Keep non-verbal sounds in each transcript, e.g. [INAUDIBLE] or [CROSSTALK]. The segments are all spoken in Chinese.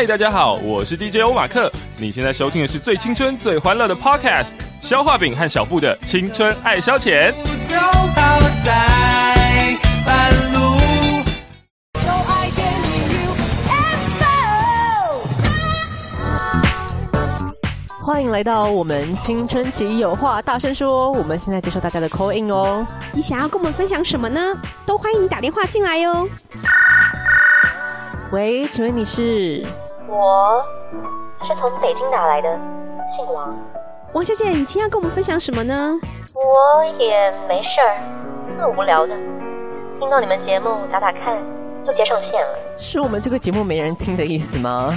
嗨，大家好，我是 DJ 欧马克。你现在收听的是最青春、最欢乐的 Podcast，消化饼和小布的青春爱消遣。欢迎来到我们青春期有话大声说，我们现在接受大家的 call in 哦。你想要跟我们分享什么呢？都欢迎你打电话进来哟。喂，请问你是？我是从北京打来的，姓王。王小姐，你今天要跟我们分享什么呢？我也没事儿，特无聊的，听到你们节目打打看，就接上线了。是我们这个节目没人听的意思吗？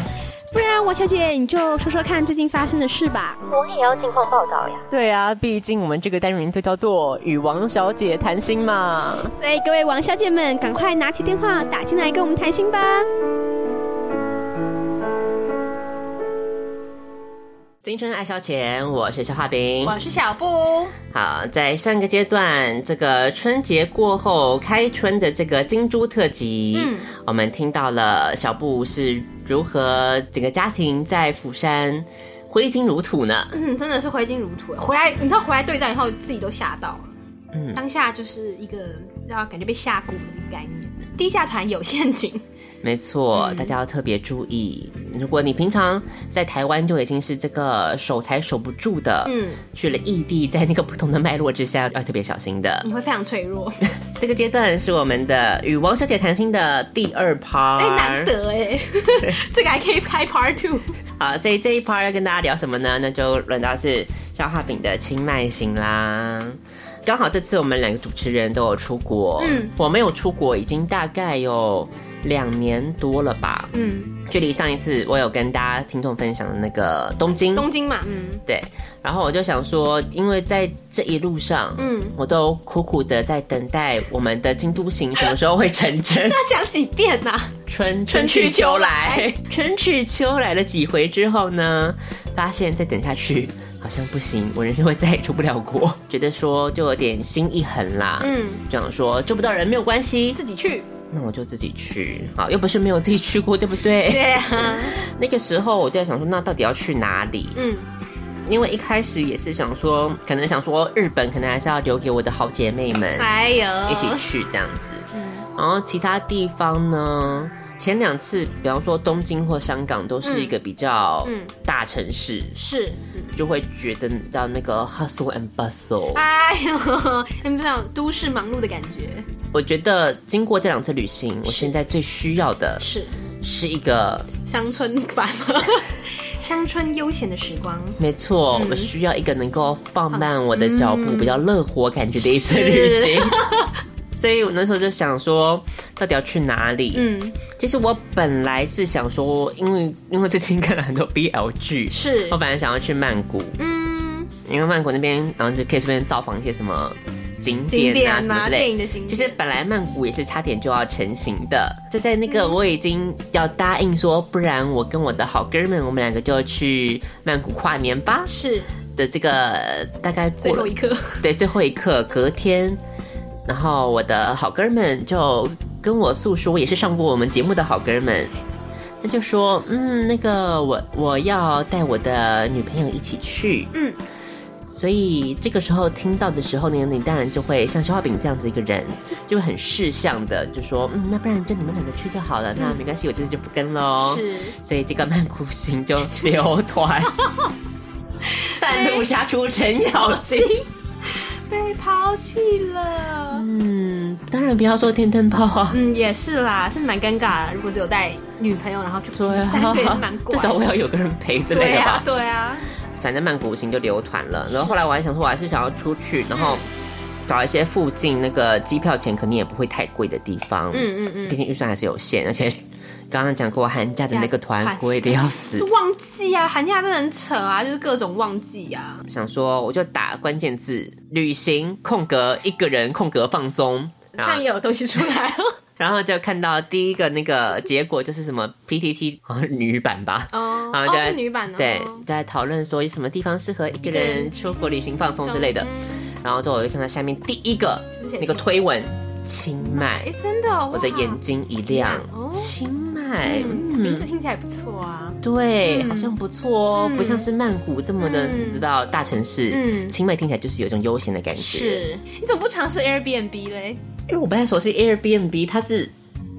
不然，王小姐你就说说看最近发生的事吧。我也要近况报道呀。对啊，毕竟我们这个单元就叫做与王小姐谈心嘛。所以各位王小姐们，赶快拿起电话打进来跟我们谈心吧。青春爱消遣，我是小画饼，我是小布。好，在上个阶段，这个春节过后开春的这个金猪特辑，嗯，我们听到了小布是如何整个家庭在釜山挥金如土呢？嗯，真的是挥金如土。回来，你知道回来对战以后，自己都吓到了。嗯，当下就是一个要感觉被吓蛊的一个概念。低价团有陷阱。没错，大家要特别注意。如果你平常在台湾就已经是这个守财守不住的，嗯，去了异地，在那个不同的脉络之下，[LAUGHS] 要特别小心的。你会非常脆弱。[LAUGHS] 这个阶段是我们的与王小姐谈心的第二 part，哎，难得哎，[LAUGHS] 这个还可以拍 part two。好，所以这一 part 要跟大家聊什么呢？那就轮到是消化饼的清迈型啦。刚好这次我们两个主持人都有出国，嗯，我没有出国，已经大概有。两年多了吧，嗯，距离上一次我有跟大家听众分享的那个东京，东京嘛，嗯，对，然后我就想说，因为在这一路上，嗯，我都苦苦的在等待我们的京都行什么时候会成真，[LAUGHS] 要讲几遍呐？春春去秋来，春去秋来。[LAUGHS] 了几回之后呢，发现再等下去好像不行，我人生会再也出不了国，觉得说就有点心一横啦，嗯，这样说救不到人没有关系，自己去。那我就自己去，好，又不是没有自己去过，对不对？对啊。[LAUGHS] 那个时候我就在想说，那到底要去哪里？嗯，因为一开始也是想说，可能想说日本，可能还是要留给我的好姐妹们，还有一起去这样子。嗯，然后其他地方呢，前两次，比方说东京或香港，都是一个比较大城市，是，就会觉得到那个 hustle and bustle，哎呦，[LAUGHS] 你不知道都市忙碌的感觉。我觉得经过这两次旅行，我现在最需要的是是一个乡村版，[LAUGHS] 乡村悠闲的时光。没错，我需要一个能够放慢我的脚步、比较乐活感觉的一次旅行。[LAUGHS] 所以我那时候就想说，到底要去哪里？嗯，其实我本来是想说，因为因为最近看了很多 BL 剧，是我本来想要去曼谷。嗯，因为曼谷那边，然后就可以顺便造访一些什么。景点啊什么之类，其实本来曼谷也是差点就要成型的，就在那个我已经要答应说，不然我跟我的好哥们，我们两个就去曼谷跨年吧。是。的，这个大概最后一刻，对，最后一刻隔天，然后我的好哥们就跟我诉说，也是上过我们节目的好哥们，他就说，嗯，那个我我要带我的女朋友一起去，嗯。所以这个时候听到的时候呢，你当然就会像消化饼这样子一个人，就会很识相的就说，嗯，那不然就你们两个去就好了，那没关系，我这次就不跟喽。是，所以这个曼谷行就留团，[LAUGHS] 半路杀出程咬金，[LAUGHS] 被抛弃了。嗯，当然不要说天灯泡啊。嗯，也是啦，是蛮尴尬的。如果只有带女朋友，然后去三个也是蛮怪。至少我要有个人陪之类的吧。对啊。反正曼谷行就留团了，然后后来我还想说，我还是想要出去，然后找一些附近那个机票钱肯定也不会太贵的地方。嗯嗯嗯，毕竟预算还是有限，而且刚刚讲过寒假的那个团贵的要死。旺季啊，寒假真的很扯啊，就是各种旺季啊。想说我就打关键字旅行空格一个人空格放松，这样也有东西出来了。然后就看到第一个那个结果就是什么 PTT 好像女版吧，哦，然后就女版对在讨论说什么地方适合一个人出国旅行放松之类的，然后之后我就看到下面第一个那个推文清迈，哎真的，我的眼睛一亮，清迈麦，名字听起来不错啊。对，好像不错哦，不像是曼谷这么的，你知道大城市。嗯，清迈听起来就是有一种悠闲的感觉。是，你怎么不尝试 Airbnb 嘞？因为我不太熟悉 Airbnb，它是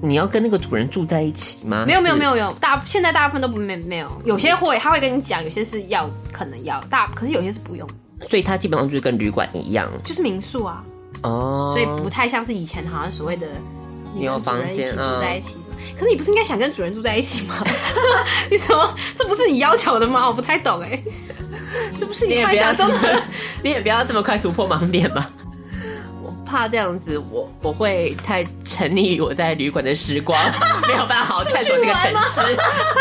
你要跟那个主人住在一起吗？没有没有没有有大现在大部分都没没有，有些会他会跟你讲，有些是要可能要大，可是有些是不用。所以它基本上就是跟旅馆一样，就是民宿啊。哦，所以不太像是以前好像所谓的你有房间住在一起。可是你不是应该想跟主人住在一起吗？[LAUGHS] 你什么？这不是你要求的吗？我不太懂哎。这不是你幻想中的？[LAUGHS] 你也不要这么快突破盲点嘛。我怕这样子，我我会太沉溺于我在旅馆的时光，[LAUGHS] 没有办法好好探索这个城市。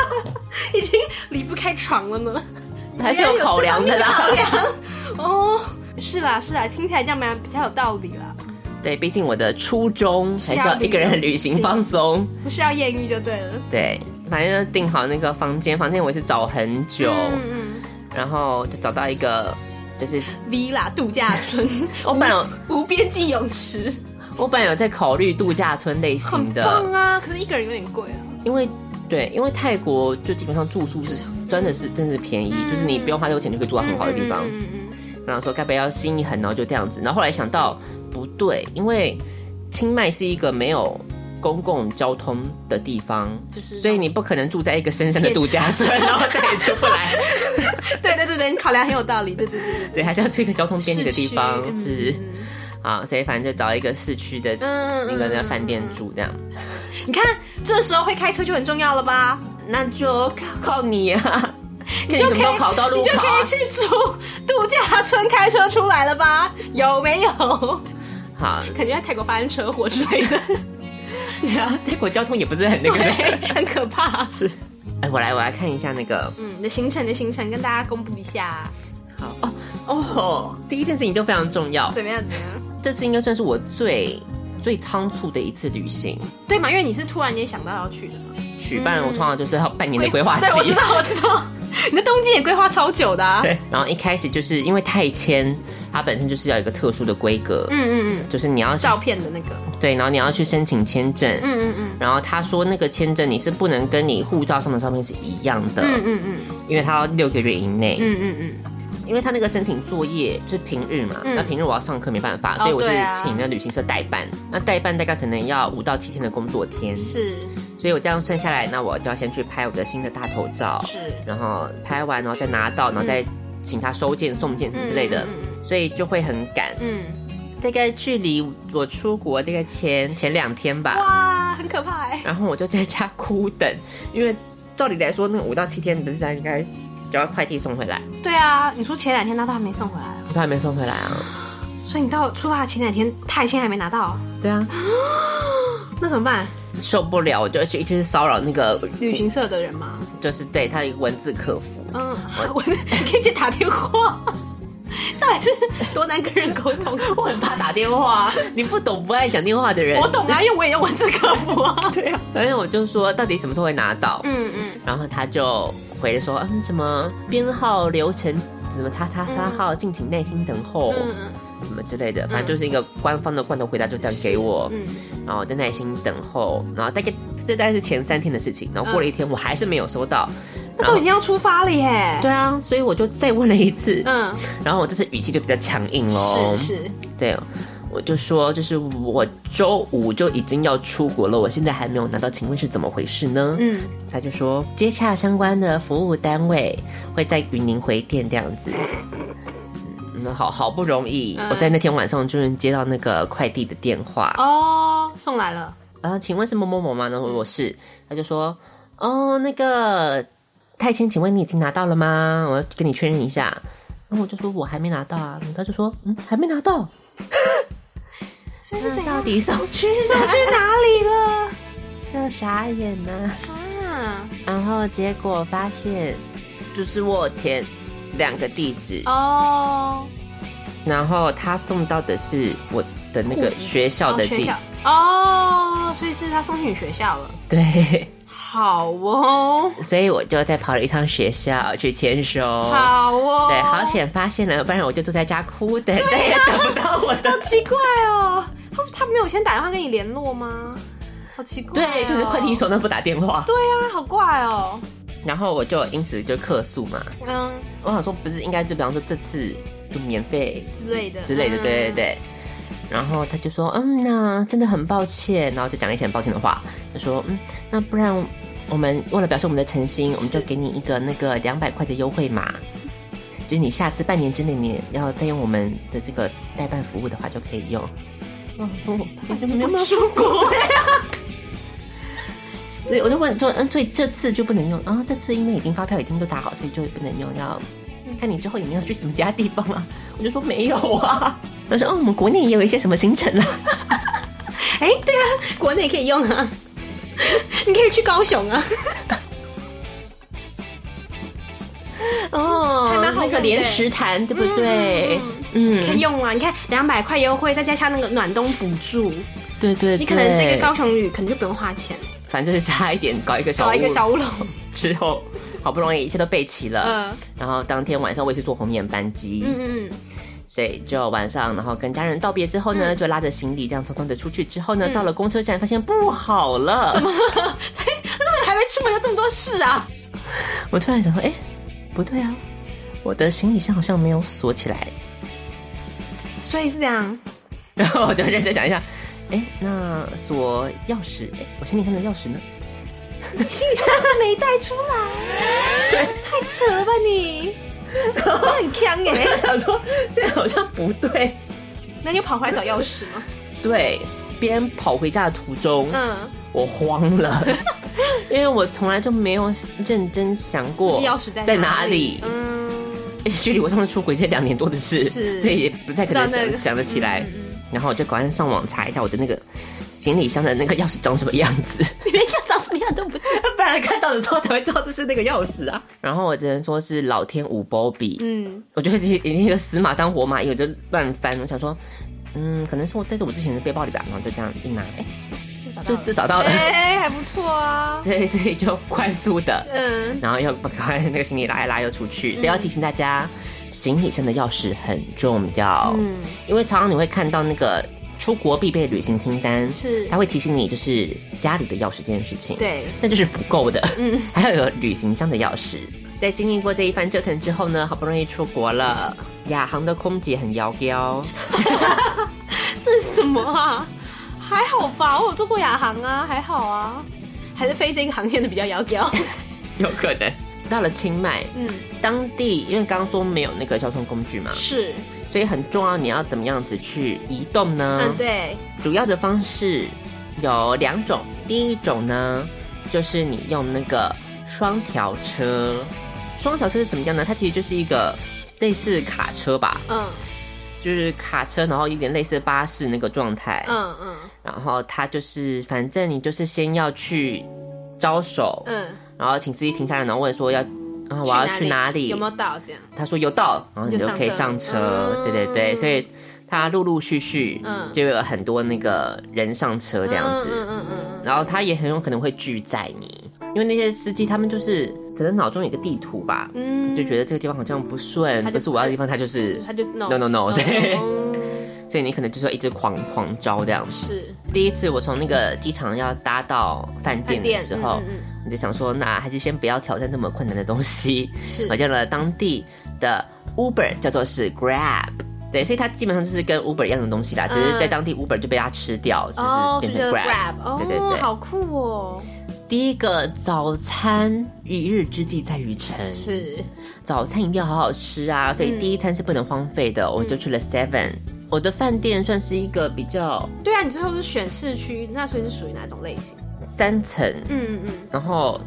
[LAUGHS] 已经离不开床了呢，[LAUGHS] 还是有考量的啦。哦。是啦是啦，听起来这样蛮比较有道理啦。对，毕竟我的初衷还是要一个人旅行放松，不是要艳遇就对了。对，反正订好那个房间，房间我也是找很久，嗯嗯，然后就找到一个就是 villa 度假村，[LAUGHS] 我本来无边际泳池，我本来有在考虑度假村类型的，棒啊！可是一个人有点贵啊。因为对，因为泰国就基本上住宿是真的是真的是便宜，就是你不用花多钱就可以住到很好的地方。嗯嗯。然后说该不要心一狠，然后就这样子。然后后来想到不对，因为清迈是一个没有公共交通的地方，就是所以你不可能住在一个深深的度假村，然后再也出不来。对对对对，你考量很有道理。对对对对，还是要去一个交通便利的地方。是啊，所以反正就找一个市区的那个那饭店住这样。你看，这时候会开车就很重要了吧？那就靠靠你 [LAUGHS] 啊！你就可以，你就可以去住度假村，开车出来了吧？有没有？好，肯定在泰国发生车祸之类的。对啊，泰国交通也不是很那个，很可怕。是，哎，我来，我来看一下那个，嗯，你的行程的行程，跟大家公布一下。好哦哦，第一件事情就非常重要。怎么样？怎么样？这次应该算是我最最仓促的一次旅行。对嘛？因为你是突然间想到要去的嘛。举办我通常就是要半年的规划期。对，我知道，我知道。你的东京也规划超久的，[LAUGHS] 对。然后一开始就是因为太签，它本身就是要一个特殊的规格，嗯嗯嗯，就是你要照片的那个，对。然后你要去申请签证，嗯嗯嗯。然后他说那个签证你是不能跟你护照上的照片是一样的，嗯嗯嗯，因为他要六个月以内，嗯嗯嗯。因为他那个申请作业就是平日嘛，那平日我要上课没办法，所以我是请那旅行社代办，那代办大概可能要五到七天的工作天，是。所以我这样算下来，那我就要先去拍我的新的大头照，是，然后拍完然后再拿到，然后再请他收件送件什么之类的，所以就会很赶。嗯，大概距离我出国大概前前两天吧。哇，很可怕哎。然后我就在家哭等，因为照理来说，那五到七天不是他应该就要快递送回来？对啊，你说前两天他都还没送回来，他还没送回来啊？所以你到出发前两天泰签还没拿到？对啊，[GASPS] 那怎么办？受不了，我就去去骚扰那个旅行社的人嘛？就是对他一个文字客服，嗯，[LAUGHS] 文字 [LAUGHS] 可以去打电话，[LAUGHS] 到底是多难跟人沟通？[LAUGHS] 我很怕打电话，你不懂不爱讲电话的人，我懂啊，因为我也用文字客服啊。[LAUGHS] 对啊，反正我就说到底什么时候会拿到？嗯嗯，然后他就回了说，嗯，什么编号流程，什么叉叉叉号，敬请耐心等候。嗯什么之类的，反正就是一个官方的罐头回答，就这样给我，嗯，然后我在耐心等候，然后大概这大概是前三天的事情，然后过了一天，我还是没有收到，那都已经要出发了耶，对啊，所以我就再问了一次，嗯，然后我这次语气就比较强硬喽，是是，对，我就说，就是我周五就已经要出国了，我现在还没有拿到，请问是怎么回事呢？嗯，他就说接洽相关的服务单位会在与您回电这样子。那好好不容易，我在那天晚上就能接到那个快递的电话。哦，送来了。啊，请问是某某某吗？然后我是，他就说，哦，那个泰签，请问你已经拿到了吗？我要跟你确认一下。然后我就说我还没拿到啊，他就说，嗯，还没拿到。所以是到底送去送去哪里了？就傻眼了啊！然后结果发现，就是我填。两个地址哦，然后他送到的是我的那个学校的地哦，所以是他送去你学校了。对，好哦，所以我就再跑了一趟学校去签收。好哦，对，好险发现了，不然我就坐在家哭等，再也等不到我的。好奇怪哦，他他没有先打电话跟你联络吗？好奇怪、对，就是快递手都不打电话。对啊，好怪哦。然后我就因此就客诉嘛，嗯，我想说不是应该就比方说这次就免费之类的之类的，嗯对对对。然后他就说，嗯，那真的很抱歉，然后就讲了一些很抱歉的话，他说，嗯，那不然我们为了表示我们的诚心，我们就给你一个那个两百块的优惠码，就是你下次半年之内你要再用我们的这个代办服务的话就可以用。哦，我没有没有出国，对啊。所以我就问说，嗯，所以这次就不能用啊？这次因为已经发票已经都打好，所以就不能用，要看你之后有没有去什么其他地方啊？我就说没有啊。他说，哦，我们国内也有一些什么行程啊。[LAUGHS] 哎、对啊，国内可以用啊，[LAUGHS] 你可以去高雄啊。哦还蛮好那个莲池潭对不对？嗯，可以用啊！你看两百块优惠，再加上那个暖冬补助，对对，你可能这对个高雄旅可能就不用花钱，反正就是差一点搞一个小搞一个屋小乌龙。[LAUGHS] 之后，好不容易一切都备齐了。嗯然后当天晚上我也是坐红眼班机，嗯嗯所以就晚上，然后跟家人道别之后呢，就拉着行李这样匆匆的出去。之后呢，到了公车站，发现不好了。怎么？了，[LAUGHS] 怎么还没出门有这么多事啊？我突然想说，哎，不对啊，我的行李箱好像没有锁起来。所以是这样，然后我就认真想一下，哎，那锁钥匙，哎，我行李箱的钥匙呢？行李箱是没带出来，[LAUGHS] 对，太扯了吧你？[LAUGHS] 你很强哎、我想说这好像不对。那你跑回来找钥匙吗？对，边跑回家的途中，嗯，我慌了，[LAUGHS] 因为我从来就没有认真想过钥匙在在哪哪里。嗯，而且距离我上次出轨这两年多的事，是所以也不太可能想想得起来。嗯嗯然后我就赶快上网查一下我的那个行李箱的那个钥匙长什么样子，你 [LAUGHS] 连要长什么样都不知道。[LAUGHS] 不然看到的时候才会知道这是那个钥匙啊。然后我只能说是老天无波比，嗯，我就一一个死马当活马医，我就乱翻。我想说，嗯，可能是我在这我之前的背包里吧，然后就这样一拿，哎、就就找到了。哎、还不错啊。[LAUGHS] 对，所以就快速的，嗯，然后又把那个行李拉一拉又出去，所以要提醒大家，行李箱的钥匙很重要。嗯，因为常常你会看到那个出国必备旅行清单，是它会提醒你就是家里的钥匙这件事情。，对，那就是不够的。嗯，[LAUGHS] 还要有旅行箱的钥匙。在经历过这一番折腾之后呢，好不容易出国了，亚航的空姐很摇摇，[LAUGHS] 这是什么啊？还好吧，我有坐过亚航啊，还好啊。还是飞这个航线的比较摇摇。[LAUGHS] 有可能到了清迈，嗯，当地因为刚刚说没有那个交通工具嘛，是，所以很重要，你要怎么样子去移动呢？嗯，对，主要的方式有两种，第一种呢，就是你用那个双条车。双条车是怎么样呢？它其实就是一个类似卡车吧，嗯就是卡车，然后有点类似巴士那个状态。嗯嗯然后它就是，反正你就是先要去招手，嗯，然后请司机停下来，然后问说要，啊我要去哪里？有没有到这样？他说有到，然后你就可以上车。对对对，所以他陆陆续续嗯。就有很多那个人上车这样子，嗯嗯嗯然后他也很有可能会拒载你，因为那些司机他们就是可能脑中有一个地图吧，嗯。就觉得这个地方好像不顺，不是我要的地方，他就是嗯，他就 no no no 对，哦所以你可能就是会一直狂狂招这样。是。第一次我从那个机场要搭到饭店的时候，嗯我就想说，那还是先不要挑战这么困难的东西。是我叫了当地的 Uber，叫做是 Grab。对，所以它基本上就是跟 Uber 一样的东西啦，只是在当地 Uber 就被它吃掉，就变成 Grab。Grab，哦，对对对，好酷哦，第一个早餐，一日之计在于晨，是早餐一定要好好吃啊，所以第一餐是不能荒废的。我就去了 Seven，我的饭店算是一个比较对啊，你最后是选市区，那所以是属于哪种类型？三层，嗯嗯然后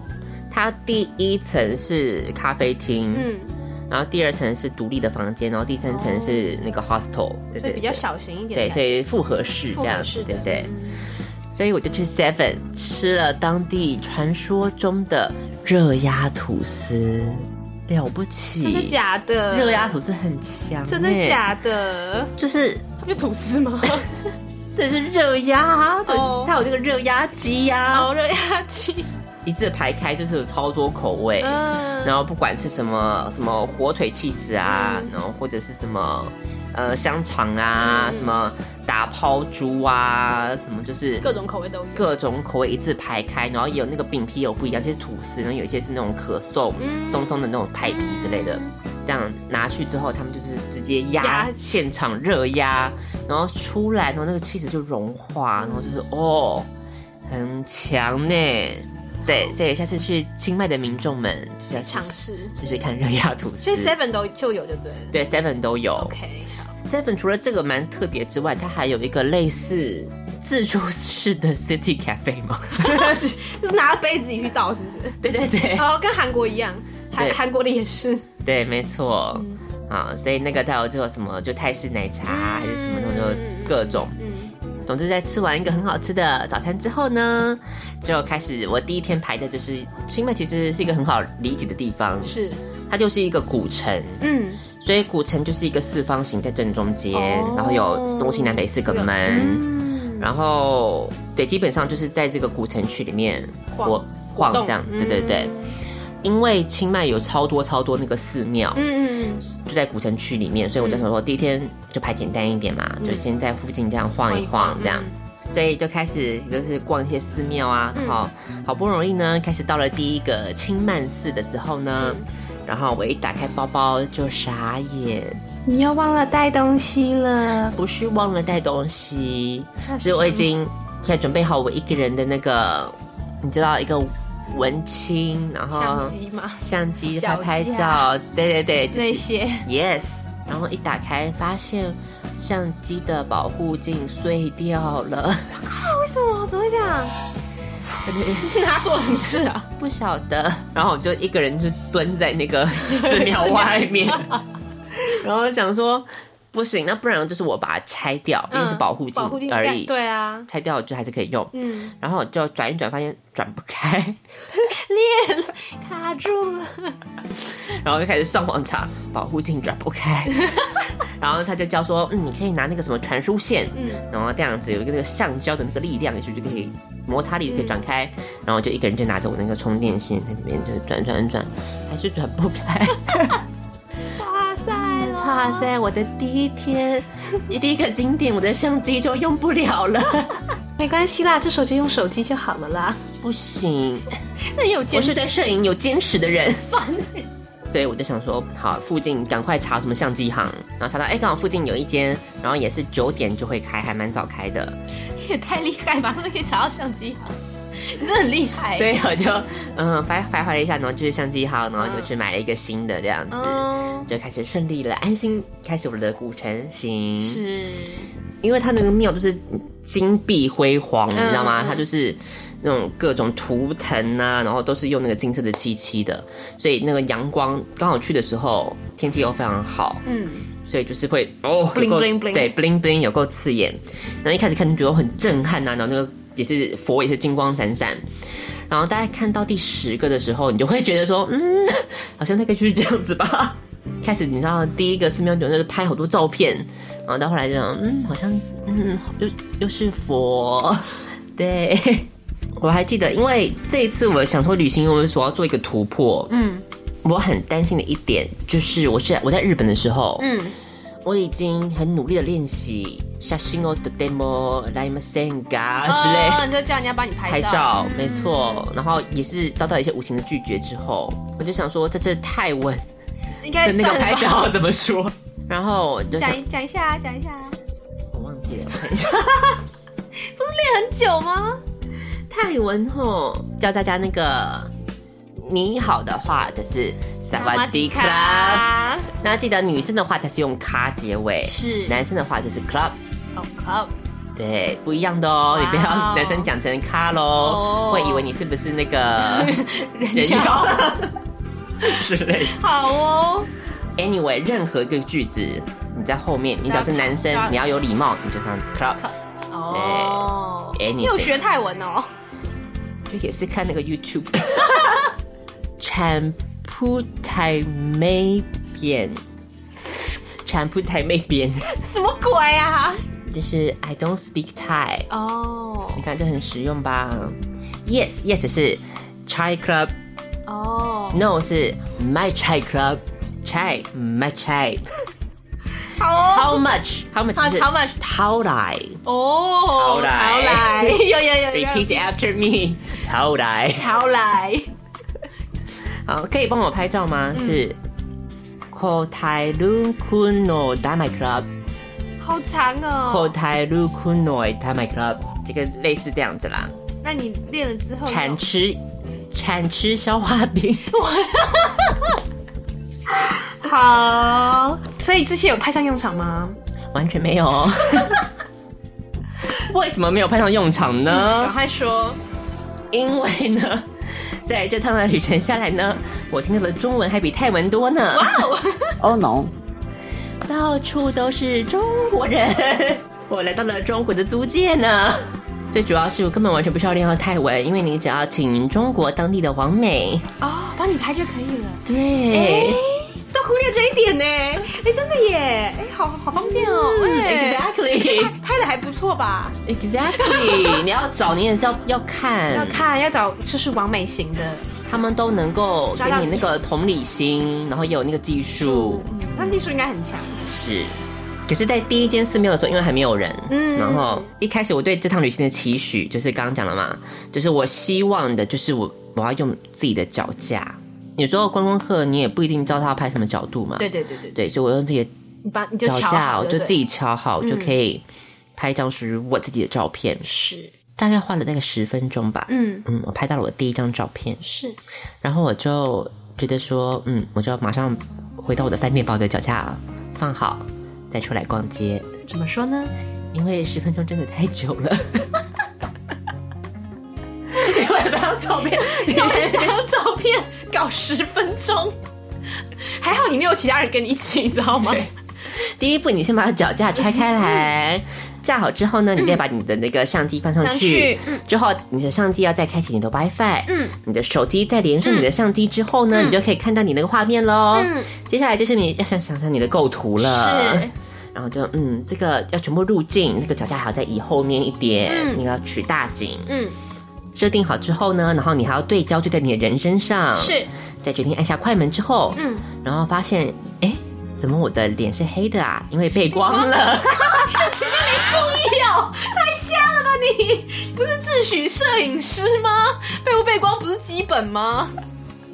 它第一层是咖啡厅，嗯然后第二层是独立的房间，然后第三层是那个 hostel，、对嗯，所以比较对对。小型一点对，所以复合式复这样式，对不对？嗯所以我就去 Seven 吃了当地传说中的热压吐司，了不起！真的假的？热压吐司很强、欸，真的假的？就是它不就吐司吗？[LAUGHS] 这是热压，就是哦。它有这个热压机呀、哦，热压机，一字排开，就是有超多口味。嗯，然后不管是什么什么火腿气死啊，然后或者是什么呃香肠啊，什么打抛猪啊，什么就是各种口味都有。各种口味一字排开，然后也有那个饼皮有不一样，就是吐司，然后有一些是那种可颂，松松的那种派皮之类的。这样拿去之后，他们就是直接压压现场热压，然后出来，然后那个气质就融化，然后就是哦，很强呢。对，所以下次去清迈的民众们就是要尝试试试看热压吐司。所以 Seven 都就有，就对了。对 Seven 都有。OK，好，Seven 除了这个蛮特别之外，它还有一个类似自助式的 City Cafe 吗？[LAUGHS] 就是拿着杯子自己去倒，是不是？[LAUGHS] 对对对，哦，跟韩国一样，韩韩国的也是。对，没错。啊，所以那个它有这个什么，就泰式奶茶、还是什么那种，就各种。嗯，总之，在吃完一个很好吃的早餐之后呢，就开始我第一天排的就是清迈，其实是一个很好理解的地方，是，它就是一个古城。嗯，所以古城就是一个四方形在正中间，哦。然后有东西南北四个门，嗯，然后对，基本上就是在这个古城区里面晃我晃动。这样，对对对。因为清迈有超多超多那个寺庙，嗯嗯就在古城区里面，所以我就想说第一天就排简单一点嘛，就先在附近这样晃一晃这样。所以就开始就是逛一些寺庙啊，然后好不容易呢，开始到了第一个清曼寺的时候呢，然后我一打开包包就傻眼，你又忘了带东西了。不是忘了带东西，那是是我已经现在准备好我一个人的那个，你知道一个文青，然后相机嘛，相机拍拍架。照，对对对，就是那些。Yes，然后一打开发现相机的保护镜碎掉了，靠为什么？怎么会这样？你是拿他做了什么事啊？不晓得，然后我就一个人就蹲在那个寺庙 [LAUGHS] 外面，然后想说不行，那不然就是我把它拆掉，因为是保护镜而已，对啊，拆掉就还是可以用。嗯，然后就转一转，发现转不开，[LAUGHS] 裂了，卡住了。[LAUGHS] 然后就开始上网查保护镜转不开，[LAUGHS] 然后他就教说，嗯，你可以拿那个什么传输线，嗯，然后这样子有一个那个橡胶的那个力量，也许就可以摩擦力就可以转开，然后就一个人就拿着我那个充电线在里面就转转转，还是转不开。哇塞我的第一天，第一个景点，我的相机就用不了了，[LAUGHS] 没关系啦，这时候就用手机就好了啦。不行，那有我坚持是对摄影有坚持的人。烦所以我就想说，好，附近赶快查什么相机行，然后查到，哎，刚好附近有一间，然后也是九点就会开，还蛮早开的，你 [LAUGHS] 也太厉害吧？他们可以查到相机行，你真的很厉害。所以我就嗯徘徘徊了一下，然后就是相机好，然后就去买了一个新的这样子，嗯，就开始顺利了，安心开始我的古城行。是，因为它那个庙就是金碧辉煌，你知道吗？嗯它就是那种各种图腾啊，然后都是用那个金色的漆漆的，所以那个阳光刚好去的时候天气又非常好，嗯，所以就是会哦 Bling bling bling 对 bling bling 有够刺眼。然后一开始看就觉得很震撼呐、然后那个也是佛也是金光闪闪。然后大家看到第十个的时候，你就会觉得说，嗯，[LAUGHS] 好像大概就是这样子吧。[LAUGHS] 开始你知道第一个寺庙就是拍好多照片，然后到后来就想，嗯，好像嗯又又是佛，[LAUGHS] 对。我还记得，因为这一次我想说旅行，我们所要做一个突破，嗯，我很担心的一点就是，我是我在日本的时候，嗯，我已经很努力的练习写真をとてもらいませんか之类。哦，你就叫人家帮你拍拍照，照，没错，然后也是遭到一些无情的拒绝之后，我就想说这次泰文应该的那个算了吧拍照怎[LAUGHS] 么说？然后我就想讲，一讲一下啊，讲一下啊，我忘记了，我看一下[LAUGHS] 练很久吗？泰文吼，教大家那个 你好的话就是萨瓦迪卡，那记得女生的话才是用卡结尾，是。男生的话就是 club。哦 club，对，不一样的哦，你不要男生讲成卡喽，哦。会以为你是不是那个人 [LAUGHS] 人妖。妖 [LAUGHS] 之类的。好哦，Anyway，任何一个句子你在后面，你只要是男生，你要有礼貌，你就上 club，哦，哎你有学泰文哦？就也是看那个 YouTube。产铺台妹边，产铺台妹边，什么鬼啊？就是 I don't speak Thai。哦你看这很实用吧？Yes Yes 是 chai club。哦，No 是 my chai club。chai my chai。，How much? How much? 好是 how much？掏来。哦，好来好来，有有有有 Repeat after me. 掏来。好来，好，可以帮我拍照吗？是 Ko Tai Lu Kuno d a m a Club。好长哦 Ko 哦。Tai Lu Kuno d a m a Club，这个类似这样子啦。那你练了之后有，产吃产吃消化饼。[LAUGHS] 好，所以这些有派上用场吗？完全没有哦。[LAUGHS] 为什么没有派上用场呢赶？快说。因为呢，在这趟的旅程下来呢，我听到的中文还比泰文多呢。哇哦 [LAUGHS] no，到处都是中国人，[LAUGHS] 我来到了中国的租界呢。最主要是我根本完全不需要练到泰文，因为你只要请中国当地的王美，哦，帮你拍就可以了。对、都忽略这一点呢，哎，真的耶，哎，好好方便哦，哎。Exactly 拍拍的还不错吧？exactly，[LAUGHS] 你要找你也是要要看，要看要找就是完美型的，他们都能够给你那个同理心，然后也有那个技术，嗯，他们技术应该很强。是。可是，在第一间寺庙的时候，因为还没有人，嗯。然后一开始我对这趟旅行的期许，就是刚刚讲了嘛，就是我希望的，就是我我要用自己的脚架。有时候观光客你也不一定知道他要拍什么角度嘛，对对对对对，所以我用自己的你把你就脚架，我就自己敲好，就可以拍一张属于我自己的照片。是，大概花了大概十分钟吧，嗯，嗯，我拍到了我第一张照片，是。然后我就觉得说，嗯，我就要马上回到我的饭店，把我的脚架放好，再出来逛街，怎么说呢？因为十分钟真的太久了。照片，[LAUGHS] 你要一张照片搞十分钟，还好你没有其他人跟你一起，你知道吗？第一步，你先把脚架拆开来，架好之后呢，你再把你的那个相机放上上去去。之后，你的相机要再开启你的 WiFi。嗯，你的手机再连上你的相机之后呢，你就可以看到你那个画面喽。嗯，接下来就是你要想想想你的构图了。是。然后就嗯，这个要全部入镜，那个脚架还要再移后面一点，嗯你要取大景。嗯，设定好之后呢，然后你还要对焦对在你的人身上。是，在决定按下快门之后，嗯，然后发现，哎，怎么我的脸是黑的啊？因为背光了。[LAUGHS] 前面没注意哦，太瞎了吧你？不是自诩摄影师吗？背不背光不是基本吗？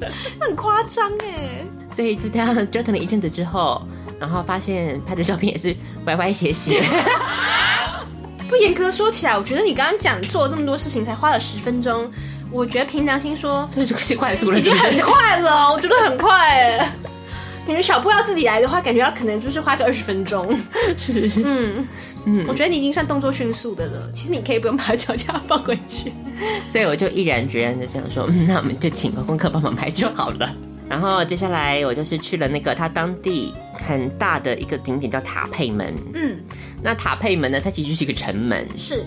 [LAUGHS] 那很夸张哎。所以就这样折腾了一阵子之后，然后发现拍的照片也是歪歪斜斜。[LAUGHS] 不严格说起来，我觉得你刚刚讲做了这么多事情才花了十分钟，我觉得凭良心说所以就是快速了，已经很？快了，我觉得很快哎。感觉小布要自己来的话，感觉要可能就是花个二十分钟。[LAUGHS] 是，嗯嗯，我觉得你已经算动作迅速的了。其实你可以不用把脚架放回去。[LAUGHS] 所以我就毅然决然的这样说，嗯，那我们就请个功课帮忙拍就好了。然后接下来我就是去了那个他当地很大的一个景点叫塔佩门。嗯，那塔佩门呢，它其实就是一个城门，是，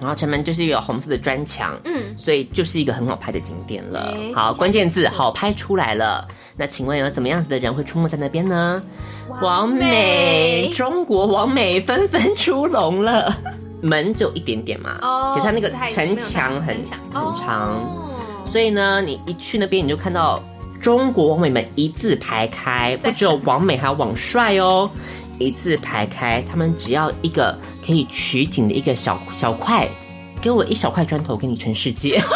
然后城门就是一个红色的砖墙，嗯所以就是一个很好拍的景点了。诶好，关键字好拍出来了。那请问有什么样子的人会出没在那边呢？王美，中国王美纷纷出笼了。[LAUGHS] 门只有一点点嘛，哦可是它那个城墙很很长，哦所以呢，你一去那边你就看到中国王美们一字排开，不只有王美，还有王帅哦，一字排开，他们只要一个可以取景的一个小小块，给我一小块砖头，给你全世界。[LAUGHS]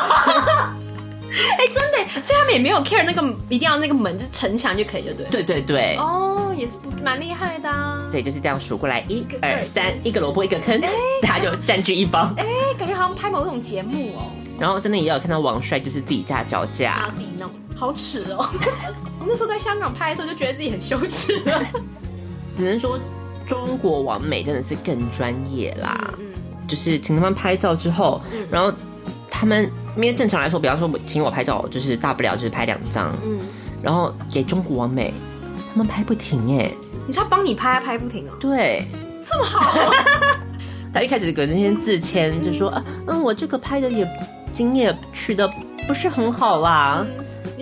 哎、真的，所以他们也没有 care 那个一定要那个门就是城墙就可以，对不对？对对对，哦，也是不蛮厉害的、啊。所以就是这样数过来，一个二二三，一个萝卜一个坑，大家就占据一方。哎、感觉好像拍某种节目哦，然后真的也有看到王帅，就是自己架脚然架后，自己弄，好耻哦。[LAUGHS] 我那时候在香港拍的时候就觉得自己很羞耻了。[LAUGHS] 只能说中国王美真的是更专业啦。嗯，就是请他们拍照之后，然后他们因为正常来说，比方说我请我拍照，就是大不了就是拍两张，嗯，然后给中国王美，他们拍不停哎，你说他帮你拍，拍不停哦，对。这么好，[LAUGHS] 他一开始给那些自谦，就说啊，嗯，我这个拍的也经验取的不是很好啦。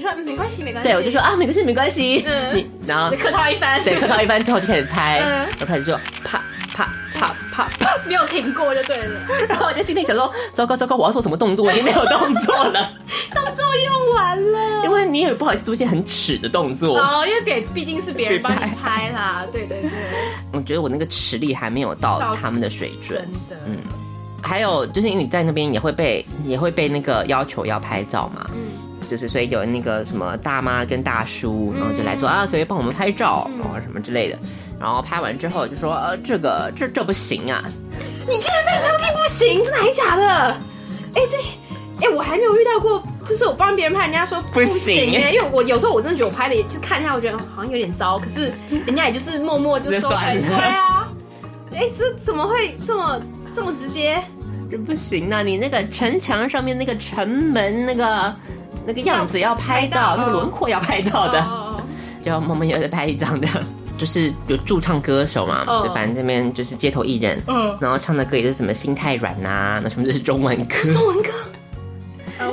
你说、嗯、没关系，没关系。对，我就说啊，没关系，没关系。嗯你然后就客套一番。对客套一番之后就开始拍，嗯然后开始就啪啪啪啪啪，没有停过就对了，然后我就心里想说，糟糕糟糕，我要做什么动作？我已经没有动作了，[LAUGHS] 动作用完了。因为你也不好意思做一些很耻的动作。哦，因为别毕竟是别人帮你拍啦，[LAUGHS] 对对对，我觉得我那个实力还没有到到他们的水准真。的，嗯，还有就是因为你在那边也会被也会被那个要求要拍照嘛，嗯，就是所以有那个什么大妈跟大叔，然后就来说、啊，可以帮我们拍照？然后什么之类的，然后拍完之后就说呃这个这这不行啊，你居然被他们听不行，真的还假的？哎、这。哎、我还没有遇到过，就是我帮别人拍，人家说不行。哎、因为我有时候我真的觉得我拍的，就看一下，我觉得好像有点糟，可是人家也就是默默就说，那算了。对啊，哎、这怎么会这么这么直接？这不行啊，你那个城墙上面那个城门那个那个样子要拍到，那个轮廓要拍到的。哦就默默有在拍一张的，就是有驻唱歌手嘛，嗯就反正这边就是街头艺人，嗯。然后唱的歌也是什么心太软呐、那什么就是中文歌，中文歌？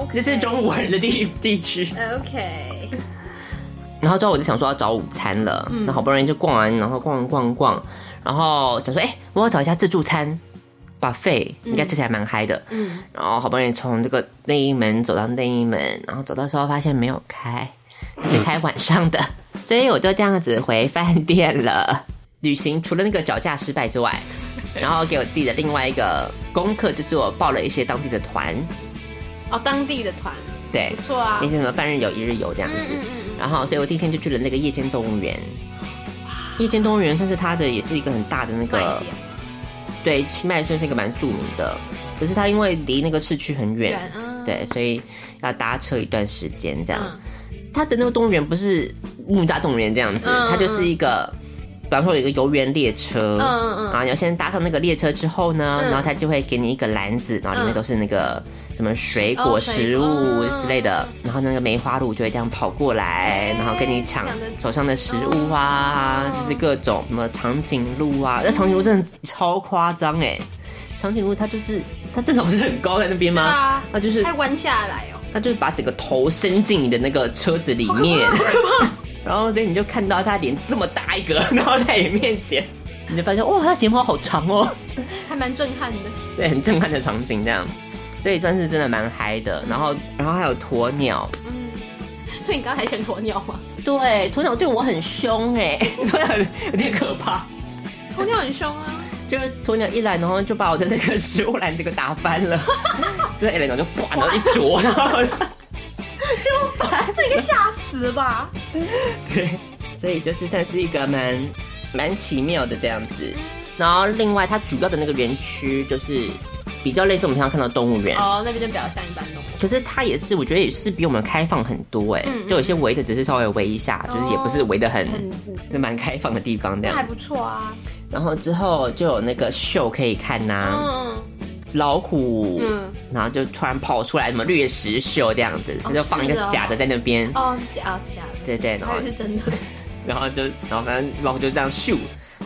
[LAUGHS] 这是中文的地地区。OK，然后之后我就想说要找午餐了，嗯。那好不容易就逛完，然后逛逛逛，然后想说，哎、我要找一家自助餐。把费应该吃起来蛮嗨的，嗯，然后好不容易从这个内衣门走到内衣门，然后走到时候发现没有开，是开晚上的，[LAUGHS] 所以我就这样子回饭店了。旅行除了那个脚架失败之外，然后给我自己的另外一个功课就是我报了一些当地的团，哦，当地的团。对。不，错啊。一，些什么半日游、一日游这样子。嗯嗯嗯。嗯然后，所以我第一天就去了那个夜间动物园。夜间动物园算是它的，也是一个很大的那卖个，点对，清迈算是一个蛮著名的。可是它因为离那个市区很远，对，所以要搭车一段时间这样。嗯它的那个动物园不是木栅动物园这样子，嗯它就是一个，比方说有一个游园列车，嗯嗯。嗯然后你要先搭上那个列车之后呢，嗯。然后他就会给你一个篮子，然后里面嗯都是那个什么水果、食物哦之类的，然后那个梅花鹿就会这样跑过来，哎然后跟你抢手上的食物啊，哦。就是各种什么长颈鹿啊，那长颈鹿真的超夸张哎，长颈鹿它就是它正常不是很高在那边吗？啊它就是它弯下来哦，它就是把整个头伸进你的那个车子里面，然后所以你就看到他脸这么大一个，[LAUGHS] 然后在你面前，你就发现哇，他睫毛好长哦，还蛮震撼的。[LAUGHS] 对，很震撼的场景这样，所以算是真的蛮嗨的。然后，然后还有鸵鸟，嗯，所以你刚才选鸵鸟吗？[LAUGHS] 对，鸵鸟对我很凶哎，鸵鸟有点可怕。鸵鸟很凶啊，就是鸵鸟一来，然后就把我的那个食物篮这个打翻了，对，然后就啪，然后一啄，然后 [LAUGHS] 就烦。那应该吓死了吧？[LAUGHS] 对，所以就是算是一个蛮蛮奇妙的这样子。然后另外，它主要的那个园区就是比较类似我们平常看到的动物园，哦，那边就比较像一般动物。可是它也是我觉得也是比我们开放很多哎、嗯嗯就有些围的只是稍微围一下，就是也不是围的很很就蛮开放的地方这样。那还不错啊。然后之后就有那个秀可以看呐、嗯，老虎，嗯。然后就突然跑出来什么掠食秀这样子，哦就放一个假的在那边，哦，是假，哦是假。的，对对，然后是真的。[LAUGHS] 然后就，然后反正老虎就这样咻，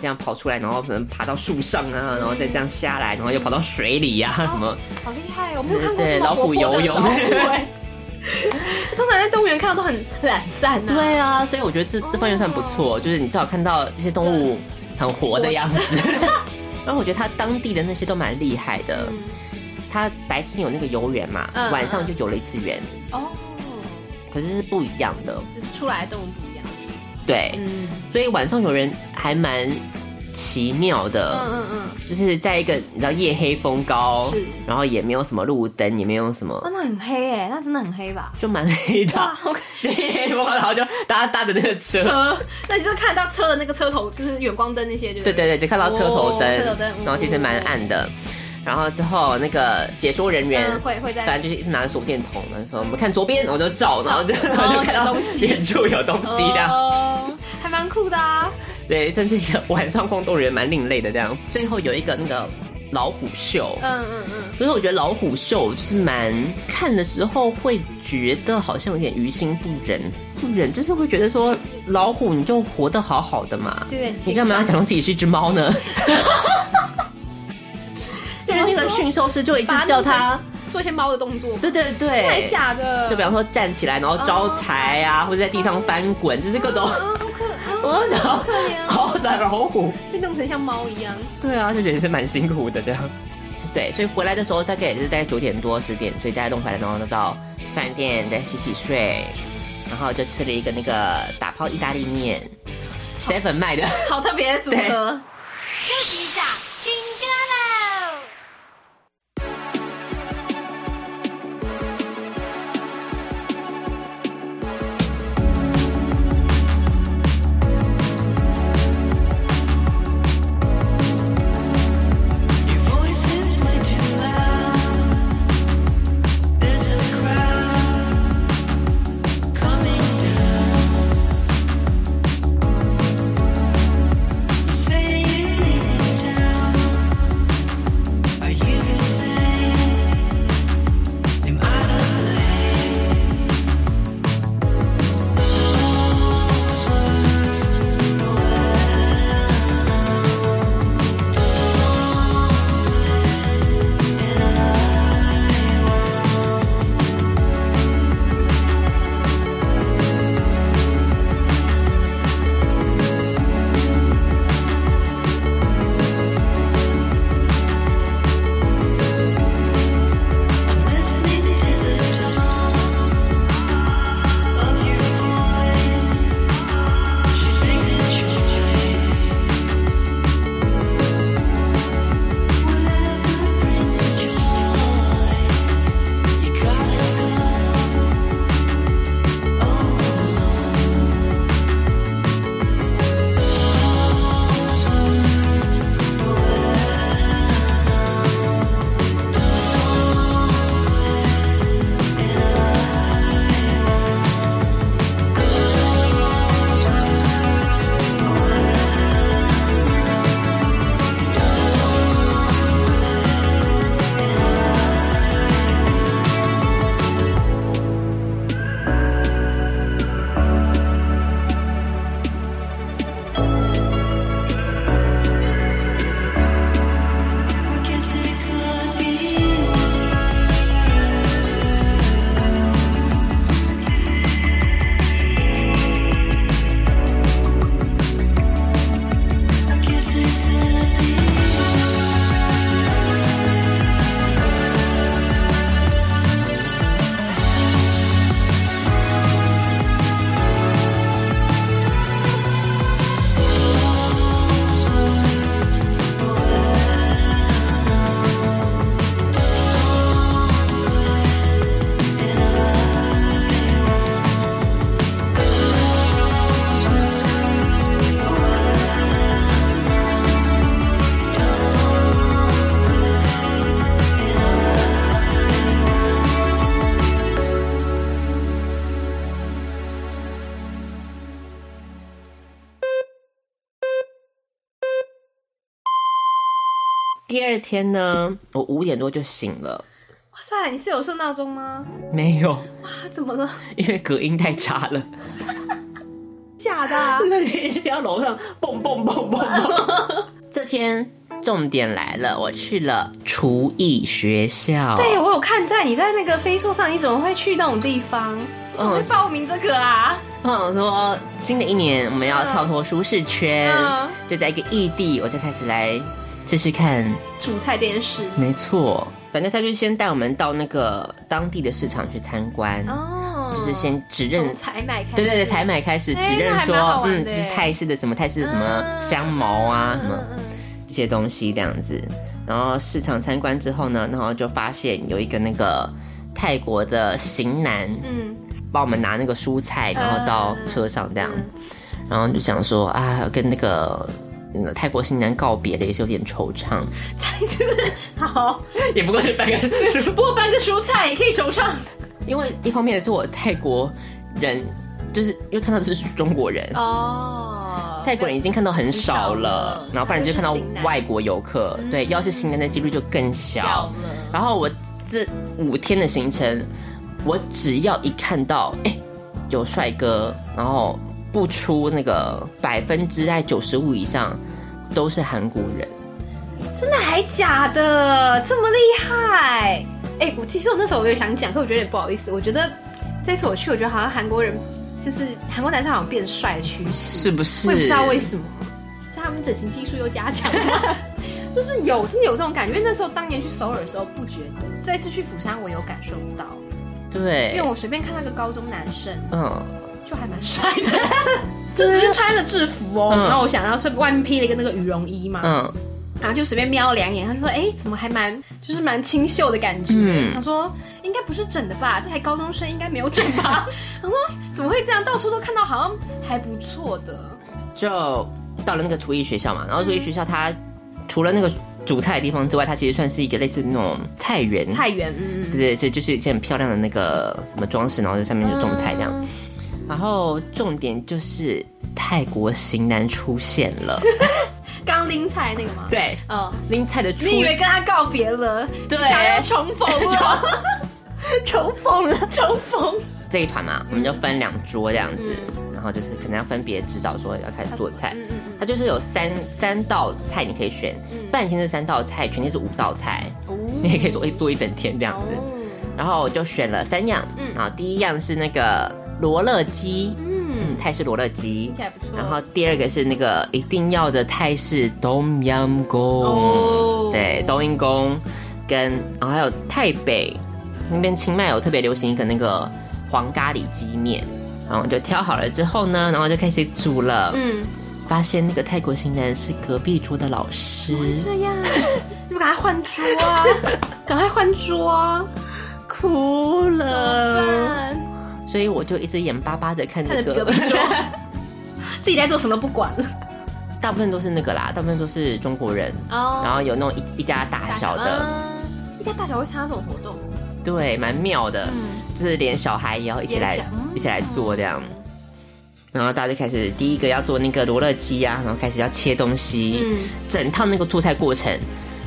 这样跑出来，然后可能爬到树上啊，然后再这样下来，然后又跑到水里呀、什么，好厉害哦！我没有看过老虎游泳。[LAUGHS] 通常在动物园看到都很懒散呐。对啊，所以我觉得这这方面算不错，就是你至少看到这些动物很活的样子。[LAUGHS] 然后我觉得他当地的那些都蛮厉害的，嗯。它白天有那个游园嘛，嗯。晚上就游了一次园，哦，可是是不一样的，就是出来的动物不一样。对，嗯。所以晚上有人还蛮奇妙的。嗯嗯嗯，就是在一个你知道夜黑风高，是然后也没有什么路灯，也没有什么，哦，那很黑哎，那真的很黑吧？就蛮黑的。[LAUGHS] 对，夜黑风高，然后就大家搭的那个车，车，那你就看到车的那个车头，就是远光灯那些，就是对对对，就看到车头灯，哦车头灯嗯然后其实蛮暗的。然后之后那个解说人员嗯，会会在反正就是一直拿着手电筒的说我们看左边，然后就照，然后就然后就看到有东西远处有东西的。哦，还蛮酷的啊。对，算是一个晚上逛动物园蛮另类的这样。最后有一个那个老虎秀，嗯嗯嗯，所以我觉得老虎秀就是蛮看的时候会觉得好像有点于心不忍，不忍就是会觉得说老虎你就活得好好的嘛就有点，你干嘛要假装自己是一只猫呢？因为那个驯兽师就一直叫他，做一些猫的动作，对对对，假的？就比方说站起来然后招财啊，或者在地上翻滚，就是各种。我就想好可怜哦好软老虎。被弄成像猫一样。对啊，就觉得是蛮辛苦的这样。对，所以回来的时候大概也是大概九点多十点，所以大家弄回来，然后到饭店再洗洗睡，然后就吃了一个那个打泡意大利面，seven 卖的。好特别的组合。休息一下，听歌喽。天呢，我五点多就醒了，哇塞，你是有设闹钟吗？没有，哇，怎么了？因为隔音太差了。假的、啊？那你一定要楼上蹦蹦蹦蹦蹦。[LAUGHS] 这天重点来了，我去了厨艺学校。对，我有看在你在那个飞速上，你怎么会去那种地方？怎么会报名这个啊？我想说，新的一年我们要跳脱舒适圈，嗯就在一个异地，我就开始来试试看。主菜这件事没错，反正他就先带我们到那个当地的市场去参观，哦，就是先指认采买开始，对对对，采买开始哎指认说嗯，这是泰式的什么泰式的什么香茅啊，什么这些东西这样子。然后市场参观之后呢，然后就发现有一个那个泰国的型男，嗯，帮我们拿那个蔬菜，然后到车上这样，然后就想说啊，跟那个。嗯泰国新男告别了，也是有点惆怅，菜真的好，[LAUGHS] 也不过是半个 [LAUGHS] 不过搬个蔬菜也可以惆怅。因为一方面是我泰国人，就是因为看到的是中国人，哦，泰国人已经看到很少了少了，然后不然就看到外国游客，对，要是新人的几率就更小。小。然后我这五天的行程，我只要一看到哎、有帅哥，然后不出那个百分之在九十五以上都是韩国人，真的还假的？这么厉害？哎、我其实我那时候我有想讲，可我觉得有点不好意思。我觉得这次我去，我觉得好像韩国人就是韩国男生好像变帅的趋势，是不是？我也不知道为什么。是他们整形技术又加强了，[LAUGHS] 就是有真的有这种感觉。因为那时候当年去首尔的时候不觉得，这次去釜山我有感受到，对因对为，我随便看那个高中男生嗯，就还蛮帅的，就只是穿了制服哦，嗯然后我想要是外面披了一个那个羽绒衣嘛，嗯，然后就随便瞄了两眼，他就说：“哎，怎么还蛮就是蛮清秀的感觉？”嗯他说：“应该不是整的吧？这才高中生应该没有整吧？” [LAUGHS] 他说：“怎么会这样？到处都看到，好像还不错的。就到了那个厨艺学校嘛，然后厨艺学校它除了那个煮菜的地方之外，它其实算是一个类似那种菜园，菜园，嗯，对对是就是一件很漂亮的那个什么装饰，然后在上面就种菜这样。嗯然后重点就是泰国型男出现了，[LAUGHS] 刚拎菜那个吗？，对，嗯，拎菜的出你以为跟他告别了，对。想要重逢了，[LAUGHS] 重逢了。重逢，这一团嘛，我们就分两桌这样子，然后就是可能要分别指导说要开始做菜。嗯嗯它就是有三三道菜你可以选，半天是三道菜，全天是五道菜，嗯，你也可以做一做一整天这样子。哦。然后我就选了三样，嗯。然后第一样是那个罗勒鸡，嗯。嗯，，泰式罗勒鸡听起。来不错。然后第二个是那个一定要的泰式冬阴功，哦。对，冬阴功，跟然后还有台北那边清迈有特别流行一个那个黄咖喱鸡面，然后我就挑好了之后呢，然后就开始煮了，嗯，发现那个泰国新男是隔壁桌的老师，这样，你们赶快换桌啊！[LAUGHS] 赶快换桌啊！[LAUGHS] 哭了，饭所以我就一直眼巴巴的看着隔壁，桌，[LAUGHS] 自己在做什么不管了。大部分都是那个啦，大部分都是中国人，哦然后有那种一一家大小的，嗯一家大小会参加这种活动，对，蛮妙的，嗯就是连小孩也要一起来一起来做这样。然后大家就开始第一个要做那个罗勒鸡啊，然后开始要切东西，嗯整套那个做菜过程，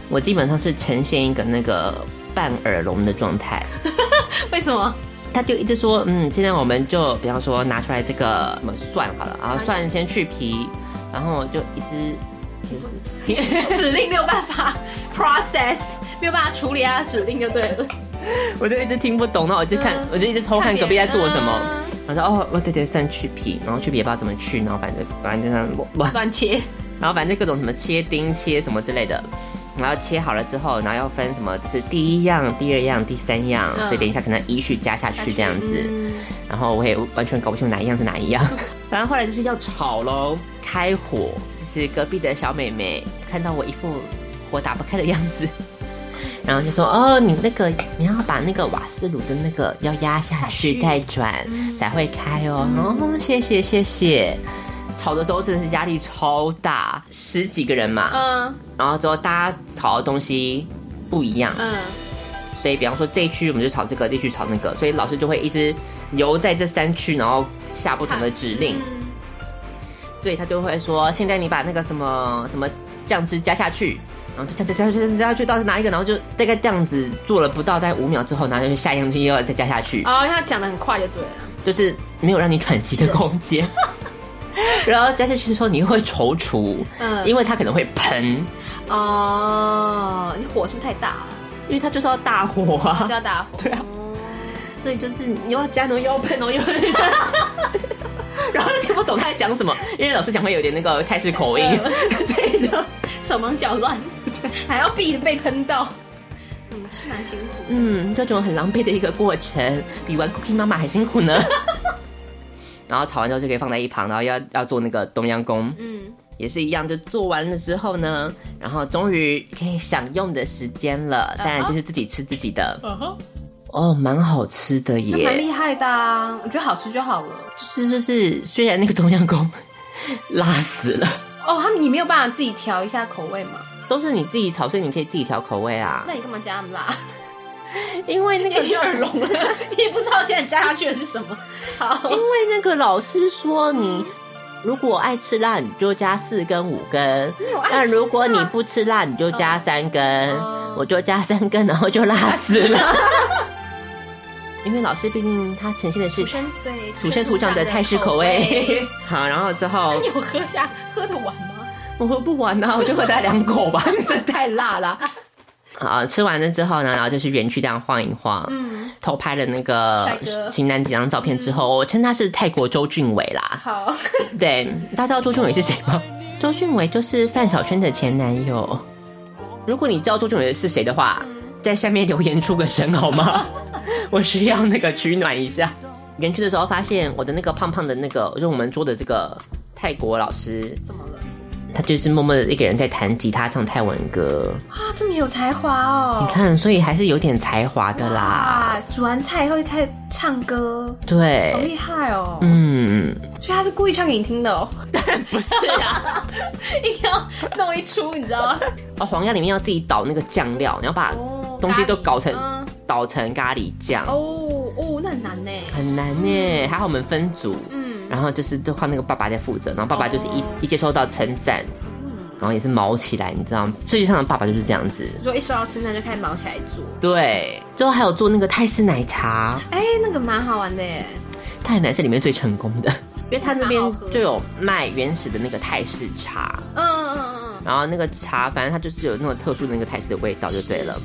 我基本上是呈现一个那个半耳聋的状态。[LAUGHS] 为什么？他就一直说，嗯，现在我们就比方说拿出来这个什么蒜好了，然后蒜先去皮，然后就一直就是，[LAUGHS] 指令没有办法 process，没有办法处理啊指令就对了。[LAUGHS] 我就一直听不懂，然后我就看，我就一直偷看隔壁在做什么嗯。然后说哦，哦对对，蒜去皮，然后去皮也不知道怎么去，然后反正反正上乱，乱切，然后反正各种什么切丁、切什么之类的，然后切好了之后，然后要分什么，就是第一样、第二样、第三样，嗯所以等一下可能依序加下去这样子。嗯然后我也完全搞不清楚哪一样是哪一样。[LAUGHS] 反正后来就是要炒喽，开火，就是隔壁的小妹妹看到我一副火打不开的样子。[LAUGHS] 然后就说：“哦，你那个你要把那个瓦斯炉的那个要压下去再转才会开哦。哦，谢谢谢谢。炒的时候真的是压力超大，十几个人嘛，嗯然后之后大家炒的东西不一样，嗯，所以比方说这一区我们就炒这个，这一区炒那个，所以老师就会一直游在这三区，然后下不同的指令，所以他就会说，现在你把那个什么什么酱汁加下去。然后就加加加加加下去，到底是哪一个？然后就大概这样子做了不到大概五秒之后，然后就下一样东西又要再加下去，哦，他讲的很快就对了。就是没有让你喘息的空间。[LAUGHS] [LAUGHS] 然后加进去的时候，你又会踌躇，嗯因为它可能会喷，哦，你火是不是太大了？因为它就是要大火啊就。要大火。对啊所以就是你要加，[LAUGHS] 然后又要喷，然后又要然后又听不懂他在讲什么，因为老师讲会有点那个泰式口音，[LAUGHS] 所以就手忙脚乱，还要避着被喷到。嗯，是蛮辛苦的。嗯，这种很狼狈的一个过程，比玩 Cookie 妈妈还辛苦呢。然后炒完之后就可以放在一旁，然后要要做那个东阳宫，嗯，也是一样，就做完了之后呢，然后终于可以享用的时间了，当然就是自己吃自己的。哦，蛮好吃的耶蛮耶，厉害的啊！我觉得好吃就好了。就是就是，虽然那个冬阴功 [LAUGHS] 辣死了。哦，他们你没有办法自己调一下口味吗？都是你自己炒，所以你可以自己调口味啊。那你干嘛加那么辣？[LAUGHS] 因为那个，已经耳聋了，[LAUGHS] 你也不知道现在加下去的是什么。好，因为那个老师说你。如果爱吃辣，你就加四根五根。那如果你不吃辣，你就加三根。哦我就加三根，然后就辣死了。[LAUGHS] 因为老师毕竟他呈现的是土生对土生土长的泰式口味。好，然后之后你有喝下喝得完吗？我喝不完啊，我就喝大概两口吧，这太辣了。啊，吃完了之后呢，然后就去园区这样晃一晃，嗯，偷拍了那个帅哥型男几张照片之后，我称他是泰国周俊伟啦。好，[LAUGHS] 对，大家知道周俊伟是谁吗？周俊伟就是范晓萱的前男友。如果你知道周俊伟是谁的话，在下面留言出个声好吗？[LAUGHS] 我需要那个取暖一下。园区的时候发现我的那个胖胖的那个，就是我们桌的这个泰国老师，怎么了？他就是默默的一个人在弹吉他唱泰文歌。啊，这么有才华哦！你看，所以还是有点才华的啦。啊，煮完菜以后就开始唱歌，对好对，厉害哦！嗯，所以他是故意唱给你听的哦，[LAUGHS] 不是啊。[LAUGHS] 一定要弄一出，你知道吗？[LAUGHS] 哦，黄鸭里面要自己倒那个酱料，你要把哦东西都搞成、咖喱嗯捣成咖喱酱，哦哦，那很难呢。很难呢。还好我们分组，嗯，然后就是都靠那个爸爸在负责，然后爸爸就是一、哦一接收到称赞，然后也是毛起来，你知道吗？世界上的爸爸就是这样子。你说一收到称赞就开始毛起来做，对，之后还有做那个泰式奶茶，哎，那个蛮好玩的耶。泰式奶是里面最成功的，因为他那边就有卖原始的那个泰式茶，嗯嗯嗯嗯然后那个茶反正它就是有那种特殊的那个泰式的味道就对了。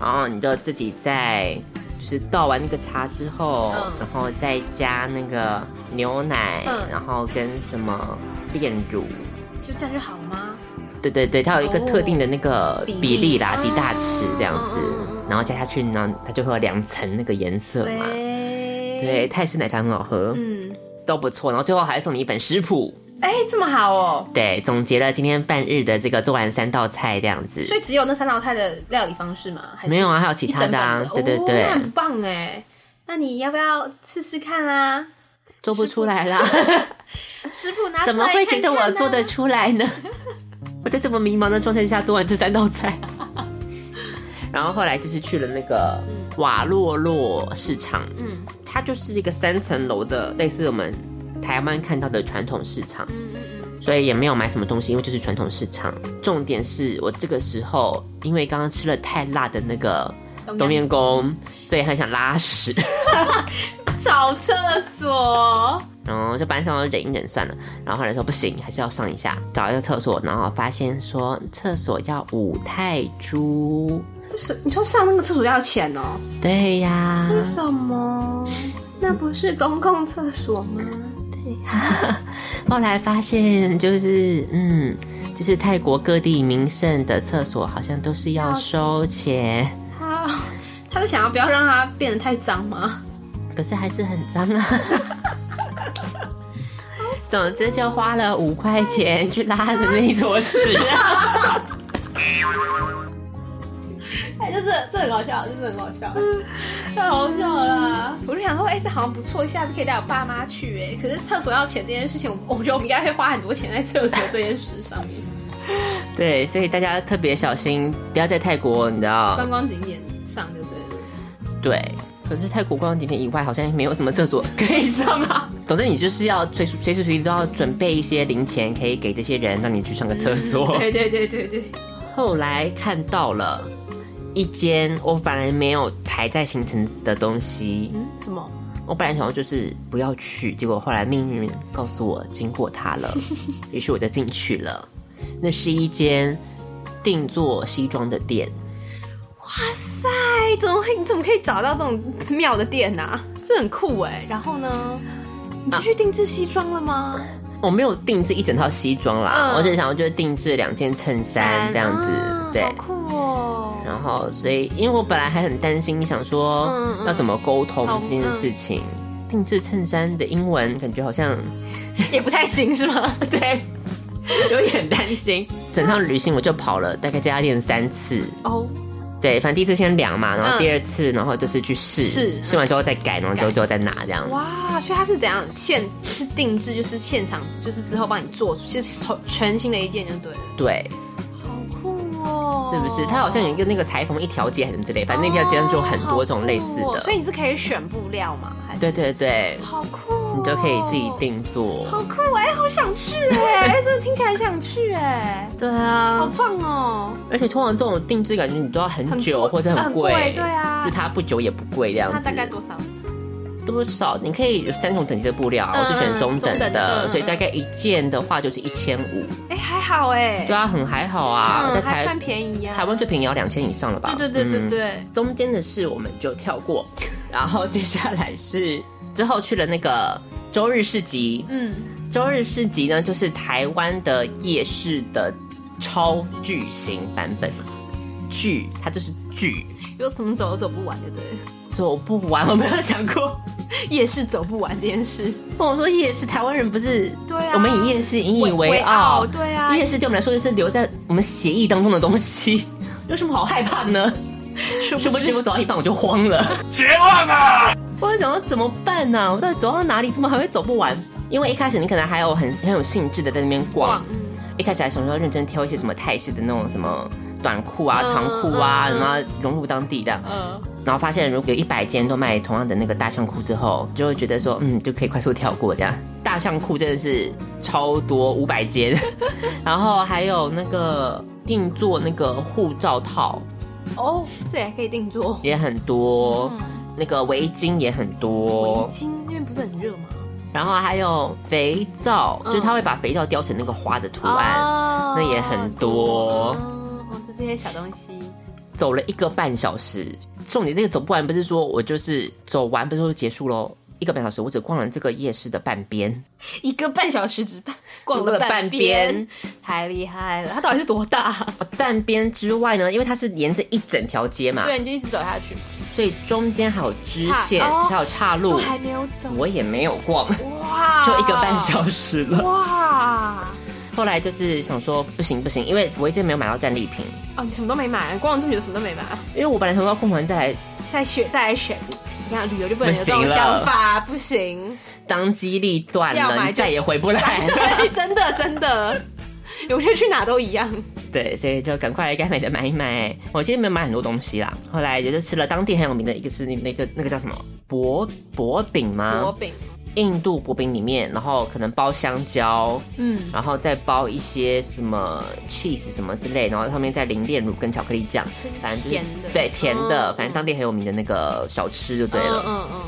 然后你就自己在就是倒完那个茶之后，嗯。然后再加那个牛奶，嗯。然后跟什么炼乳，就这样就好了吗？对对对，它有一个哦特定的那个比例。啦，嗯几大匙这样子。然后加下去，然后它就会有两层那个颜色嘛。对对，，泰式奶茶很好喝，嗯，都不错。然后最后还送你一本食谱，哎，这么好哦。对，总结了今天半日的这个做完三道菜这样子。所以只有那三道菜的料理方式吗？还是没有啊，还有其他的啊对对对，哦很棒哎。那你要不要试试看啊？做不出来啦。师傅拿 [LAUGHS] 怎么会觉得我做得出来呢？[LAUGHS] 我在这么迷茫的状态下做完这三道菜，[LAUGHS] 然后后来就是去了那个瓦洛洛市场，嗯它就是一个三层楼的，类似我们台湾看到的传统市场，所以也没有买什么东西，因为就是传统市场。重点是我这个时候因为刚刚吃了太辣的那个嗯，冬阴功，所以很想拉屎。[LAUGHS] 找厕所，然后就班上忍一忍算了，然后后来说不行，还是要上一下，找一个厕所，然后发现说厕所要五泰铢，是你说上那个厕所要钱哦？对呀，为什么？那不是公共厕所吗？[LAUGHS] 后来发现就是嗯，就是泰国各地名胜的厕所好像都是要收钱，他他是想要不要让它变得太脏吗？可是还是很脏啊。[LAUGHS] 总之就花了五块钱去拉的那一坨屎啊！[LAUGHS] 哎，就是这很搞笑，这很搞笑，太好笑了啦！我就想说，哎、这好像不错，下次可以带我爸妈去哎。可是厕所要钱这件事情，我我觉得我们应该会花很多钱在厕所这件事上面，[LAUGHS] 对，所以大家特别小心，不要在泰国，你知道观光景点上就对了。对，可是泰国观光景点以外，好像没有什么厕所可以上啊。[LAUGHS] 总之，你就是要随时随时随地都要准备一些零钱，可以给这些人，让你去上个厕所。[LAUGHS] 对对对对对，后来看到了一间我本来没有排在行程的东西，嗯，什么？我本来想要就是不要去，结果后来命运告诉我经过它了，[LAUGHS] 于是我就进去了。那是一间定做西装的店。哇塞，怎么会？你怎么可以找到这种妙的店啊？这很酷哎。然后呢？你就去定制西装了吗？我没有定制一整套西装啦，嗯我只想要就是定制两件衬衫这样子，对。然后，所以因为我本来还很担心，想说要怎么沟通好这件事情。定制衬衫的英文感觉好像 [LAUGHS] 也不太行是吗？[LAUGHS] 对，有点担心。整趟旅行我就跑了大概这家店三次，哦，对，反正第一次先量嘛，然后嗯第二次，然后就是去试，试试完之后再改，然后之后之后再拿这样。哇，所以它是怎样现是定制，就是现场，就是之后帮你做，就是从全新的一件就对了。对，哦，是不是？它好像有一个那个裁缝一条街还是之类，反正那条街上就有很多这种类似的。哦哦所以你是可以选布料吗？还是对对对，好酷哦，你就可以自己定做。好酷哎，好想去哎，哎，[LAUGHS] 真的听起来很想去哎，对啊好啊，棒哦。而且通常这种定制感觉你都要很久很或者很贵，对啊就它不久也不贵这样它子。大概多少？多少？你可以有三种等级的布料，嗯我是选中等的所以大概一件的话就是一千五。哎，还好哎，对啊，很还好啊，在台算便宜呀。台湾最便宜要两千以上了吧？对对对对嗯对，中间的事我们就跳过，然后接下来是之后去了那个周日市集。嗯，周日市集呢，就是台湾的夜市的超巨型版本，巨它就是巨，又怎么走都走不完，对不对？走不完。我没有想过，[LAUGHS] 夜市走不完这件事，不我说夜市，台湾人不是对啊我们以夜市引以为为傲，对啊夜市对我们来说就是留在我们血液当中的东西，[LAUGHS] 有什么好害怕呢？殊 [LAUGHS] 殊不知我走到一半我就慌了。绝望啊！我在想说怎么办呢、我到底走到哪里？怎么还会走不完？因为一开始你可能还有很很有兴致的在那边逛，逛嗯一开始还想说认真挑一些什么泰式的那种什么短裤啊、嗯长裤啊，然后融入当地的。嗯，然后发现如果有一百间都卖同样的那个大象裤之后，就会觉得说，嗯，就可以快速跳过这样。[LAUGHS] 大象裤真的是超多，五百间，[LAUGHS] 然后还有那个定做那个护照套。哦，这也可以定做。也很多，那个围巾也很多。围多，巾，因为不是很热吗？然后还有肥皂，就是他会把肥皂雕成那个花的图案，哦那也很多。这些小东西。走了一个半小时，重点那个走不完，不是说我就是走完，不是说结束喽。一个半小时，我只逛了这个夜市的半边，一个半小时只逛逛了半边边，太厉害了！它到底是多大？半边之外呢，因为它是沿着一整条街嘛，对，你就一直走下去，所以中间还有支线，还有岔都路，还没有走。我也没有逛，哇，就一个半小时了。哇！后来就是想说不行不行，因为我一直没有买到战利品，哦，你什么都没买，逛了这么久什么都没买，因为我本来想说要逛完再来再选再来选。你看旅游就不能有不这种想法，不行。当机立断了，要买再也回不来真的 [LAUGHS] 真的，我觉得去哪都一样。对，所以就赶快该买的买一买。我其实没有买很多东西啦，后来也就吃了当地很有名的一个是那那个那个叫什么薄薄饼吗？薄饼，印度薄饼里面，然后可能包香蕉，嗯，然后再包一些什么 cheese 什么之类，然后上面再淋炼乳跟巧克力酱，反正就是甜的。对甜的，嗯反正当地很有名的那个小吃就对了。嗯嗯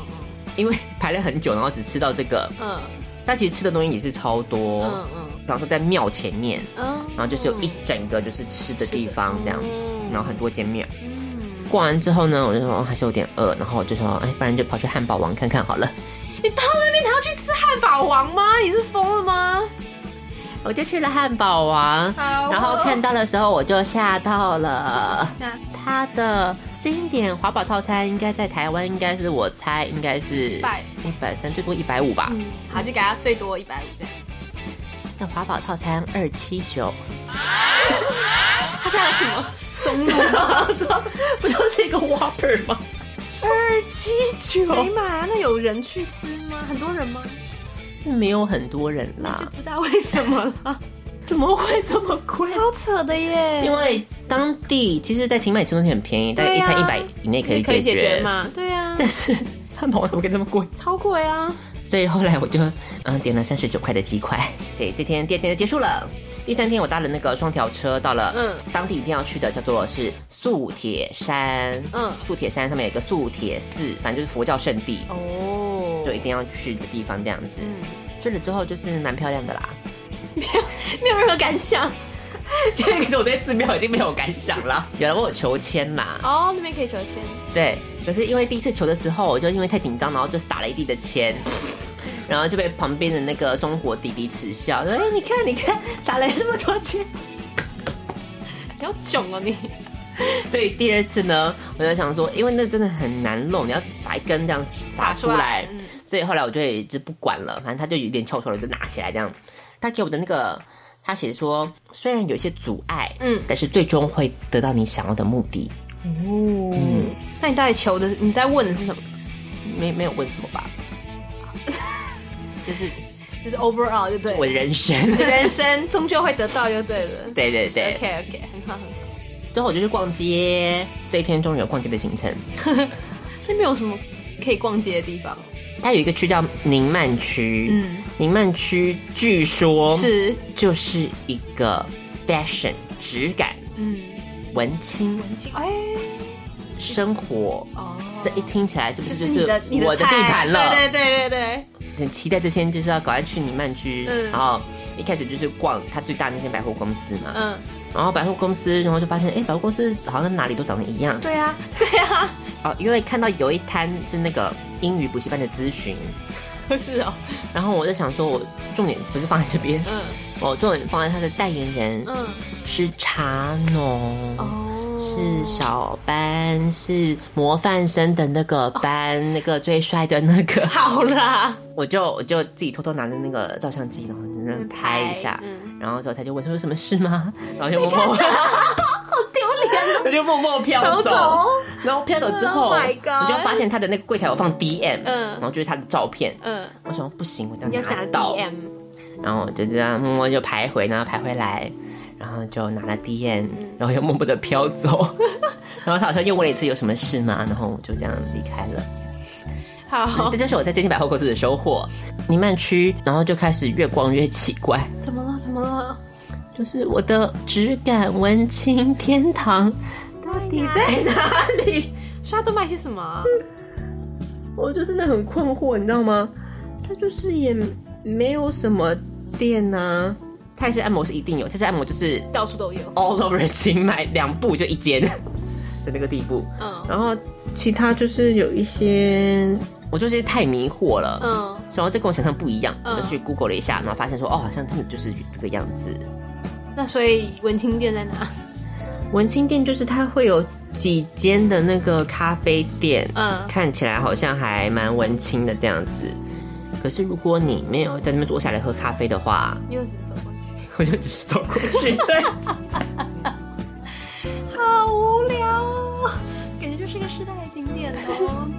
因为排了很久，然后只吃到这个，嗯。但其实吃的东西也是超多。嗯嗯。比方说在庙前面，嗯然后就是有一整个就是吃的地方这样，嗯然后很多间庙。逛完之后呢，我就说、哦还是有点饿，然后我就说，哎，不然就跑去汉堡王看看好了。你到那边你还要去吃汉堡王吗？你是疯了吗？我就去了汉堡王，哦然后看到的时候我就吓到了。那它的经典华堡套餐应该在台湾，应该是我猜应该是100一百三，最多一百五吧。嗯，好，就给他最多一百五这样。那华堡套餐二七九，他加了什么松露吗？[LAUGHS] 不就是一个 Whopper 吗？二七九谁买啊？那有人去吃吗？很多人吗？是没有很多人啦就，知道为什么了。[LAUGHS] 怎么会这么贵？超扯的耶！因为当地其实，在清迈吃东西很便宜，大概一餐一百以内可以可以解决。解决嘛？对啊，但是汉堡王怎么可以这么贵？超贵啊！所以后来我就嗯点了三十九块的鸡块，所以这天第二天就结束了。第三天我搭了那个双条车到了，嗯当地一定要去的叫做是素铁山，嗯素铁山上面有一个素铁寺，反正就是佛教圣地，哦就一定要去的地方这样子。嗯去了之后就是蛮漂亮的啦。[LAUGHS] 没有没有任何感想。[LAUGHS] 可是我对寺庙已经没有感想了。原来我有求签嘛，哦，那边可以求签。对，可是因为第一次求的时候，我就因为太紧张，然后就撒了一地的签，然后就被旁边的那个中国弟弟耻笑，说：“哎、你看，你看，撒了那么多钱。你好囧哦你！” [LAUGHS] 所以第二次呢，我就想说，因为那真的很难弄，你要把一根这样撒出来，出来嗯所以后来我就也就不管了，反正他就有点翘出来，我就拿起来这样。他给我的那个，他写说，虽然有一些阻碍，嗯但是最终会得到你想要的目的。哦，那你到底求的？你在问的是什么？没没有问什么吧，就是就是 overall 就对了，我人生。[LAUGHS] 人生终究会得到就对了。对对对 OK OK，很好很好。最后我就去逛街，这一天终于有逛街的行程。[LAUGHS] 那边有什么可以逛街的地方？它有一个区叫宁曼区，嗯宁曼区据说是就是一个 fashion 质感、嗯，文青文青哎生活。哦，这一听起来是不是是就是我的地盘了？对对对对对，很期待这天就是要赶快去你曼居，嗯。然后一开始就是逛它最大的那些百货公司嘛，嗯，然后百货公司，然后就发现哎，百货公司好像哪里都长得一样，对啊 [LAUGHS] 对啊，哦，因为看到有一摊是那个英语补习班的咨询，[LAUGHS] 是哦，然后我就想说，我重点不是放在这边，嗯。我重点放在他的代言人嗯，是茶农。哦，是小班，是模范生的那个班，那个最帅的那个，好啦，[LAUGHS] 我就我就自己偷偷拿着那个照相机，然后在那拍一下，嗯。然后之后他就问说有什么事吗？[LAUGHS] 然后就默默，[LAUGHS] 好丢脸他就默默飘飘走，走然后飘走之后 Oh 我就发现他的那个柜台有放 DM，嗯。然后就是他的照片，嗯，我想不行，我一定你要拿到，DM，然后我就这样默默就排回，然后排回来，然后就拿了 DM，然后又默默的飘走，[LAUGHS] 然后他好像又问了一次有什么事吗？然后我就这样离开了。好这，就是我在这间百货公司的收获。弥漫区，然后就开始越逛越奇怪，怎么了？怎么了？就是我的质感文青天堂到底在哪里？所以 [LAUGHS] 他都卖些什么啊？我就真的很困惑，你知道吗？它就是也没有什么店呐、泰式按摩是一定有，泰式按摩就是到处都有。all over 清迈两步就一间 [LAUGHS] 的那个地步。嗯然后其他就是有一些，我就是太迷惑了。嗯，然后这跟我想象不一样，嗯我就去 Google 了一下，然后发现说，哦，好像真的就是这个样子。那所以文青店在哪？文青店就是它会有几间的那个咖啡店，嗯看起来好像还蛮文青的这样子。可是如果你没有在那边坐下来喝咖啡的话，你又只走过去，我就只是走过去。[LAUGHS] 对，[LAUGHS] 好无聊哦，感觉就是个时代的景点哦。[LAUGHS]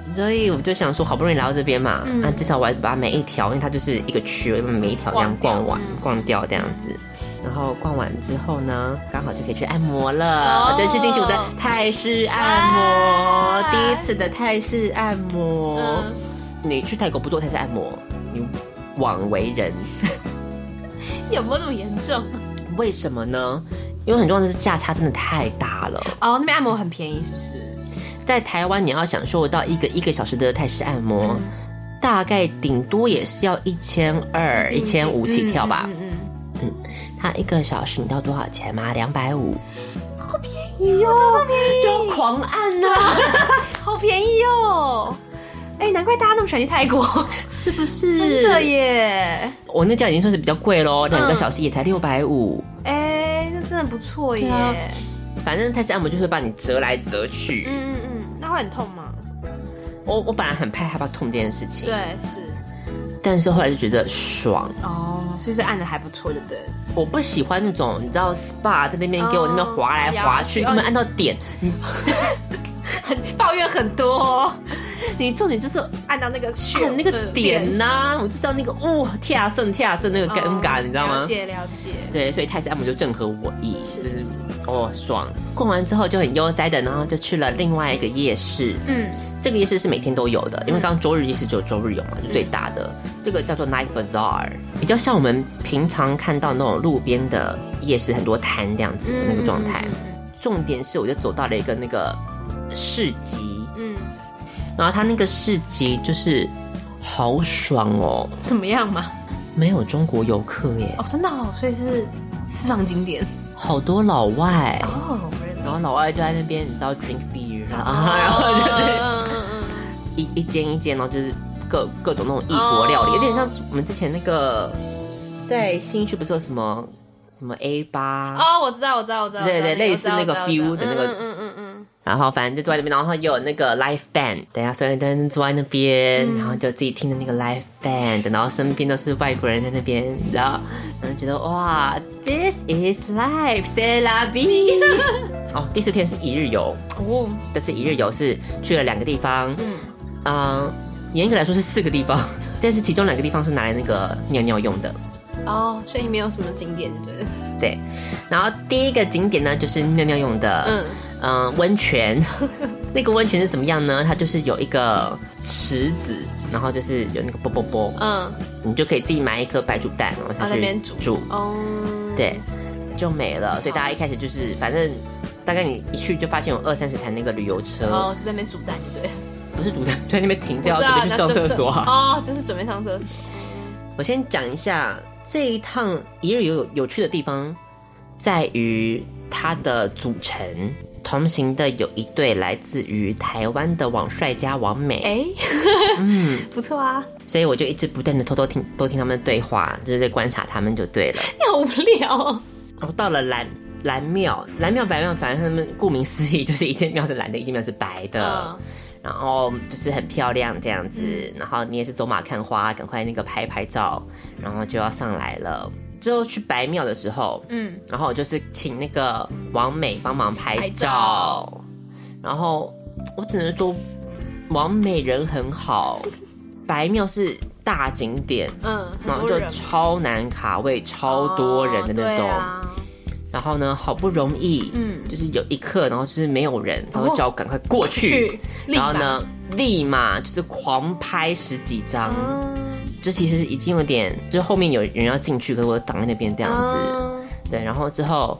所以我就想说，好不容易来到这边嘛，那、至少我要把每一条，因为它就是一个区，我每一条这样逛完、逛掉这样子。然后逛完之后呢，刚好就可以去按摩了。哦这是进行我的泰式按摩，哇第一次的泰式按摩。嗯你去泰国不做泰式按摩，你枉为人。[LAUGHS] 有没有那么严重？为什么呢？因为很重要的是价差真的太大了。哦，那边按摩很便宜，是不是？在台湾，你要享受到一个一个小时的泰式按摩，嗯大概顶多也是要一千二、一千五起跳吧。嗯嗯它一个小时你知道多少钱吗？两百五，好便宜哟、就狂按呐、好便宜哦！[LAUGHS] 哎、难怪大家那么喜欢去泰国，[LAUGHS] 是不是？真的耶！我那家已经算是比较贵喽，两个嗯小时也才六百五。哎、那真的不错耶！啊反正泰式按摩就是会把你折来折去。嗯嗯嗯，那会很痛吗？我我本来很怕害怕痛这件事情，对，是但是后来就觉得爽。哦，所以是按的还不错，对不对？我不喜欢那种你知道 SPA 在那边给我那边滑来滑去，哦根本按到点。[LAUGHS] [LAUGHS] 很抱怨很多、哦，你重点就是按到那个去按那个点呐、我就是要那个哇跳胜跳胜那个尴尬，你知道吗哦了？解了解，对，所以泰式按摩就正合我意，是是是哦爽。逛完之后就很悠哉的，然后就去了另外一个夜市。嗯，这个夜市是每天都有的，因为刚刚周日夜市只有周日有嘛，就最大的。这个叫做 Night Bazaar，比较像我们平常看到那种路边的夜市，很多摊这样子的那个状态。重点是，我就走到了一个那个市集，嗯，然后他那个市集就是好爽哦，怎么样嘛？没有中国游客耶，哦，真的哦，所以是私房景点。好多老外，哦，然后老外就在那边，你知道 drink beer 啊，[LAUGHS] 然后就是一一间一间，然后就是各各种那种异国料理，哦有点像我们之前那个在新一区不是有什么什么 A 八、哦，我知道，我知道，我知道，对对类似那个我知道 feel 的那个嗯嗯嗯嗯然后反正就坐在那边，然后又有那个 live band，等下所有人坐在那边，然后就自己听着那个 live band，然后身边都是外国人在那边，然后然后觉得哇，this is life，c'est la vie。好，[LAUGHS] 第四天是一日游，嗯，哦，这次一日游是去了两个地方，嗯嗯，严格来说是四个地方，[LAUGHS] 但是其中两个地方是拿来那个尿尿用的。哦，所以没有什么景点，对不对？对，然后第一个景点呢就是尿尿用的，嗯嗯，温泉。[LAUGHS] 那个温泉是怎么样呢？它就是有一个池子，然后就是有那个啵啵啵，嗯，你就可以自己买一颗白煮蛋，然后下哦去那边煮煮，哦，对，就没了。所以大家一开始就是，反正大概你一去就发现有二三十台那个旅游车，哦，是在那边煮蛋，对不对？不是煮蛋，就在那边停着，要 [LAUGHS] 我知道准备去上厕所。哦，[LAUGHS] 就是准备上厕所。我先讲一下这一趟一日游有有趣的地方，在于它的组成同行的有一对来自于台湾的网帅加王美，哎，嗯，[LAUGHS] 不错啊，所以我就一直不断的偷偷听，多听他们的对话，就是在观察他们就对了。你好无聊哦。然后到了蓝蓝庙，蓝庙白庙，反正他们顾名思义就是一间庙是蓝的，一间庙是白的。嗯然后就是很漂亮这样子，然后你也是走马看花，赶快那个拍拍照，然后就要上来了。最后去白庙的时候，嗯，然后我就是请那个王美帮忙拍拍照，然后我只能说王美人很好，[LAUGHS] 白庙是大景点，嗯，然后就超难卡位，超多人的那种。然后呢，好不容易，嗯。就是有一刻，然后就是没有人，然后叫我赶快过去，去然后呢，立马就是狂拍十几张，嗯这其实已经有点，就是后面有人要进去，可是我挡在那边这样子，嗯对，然后之后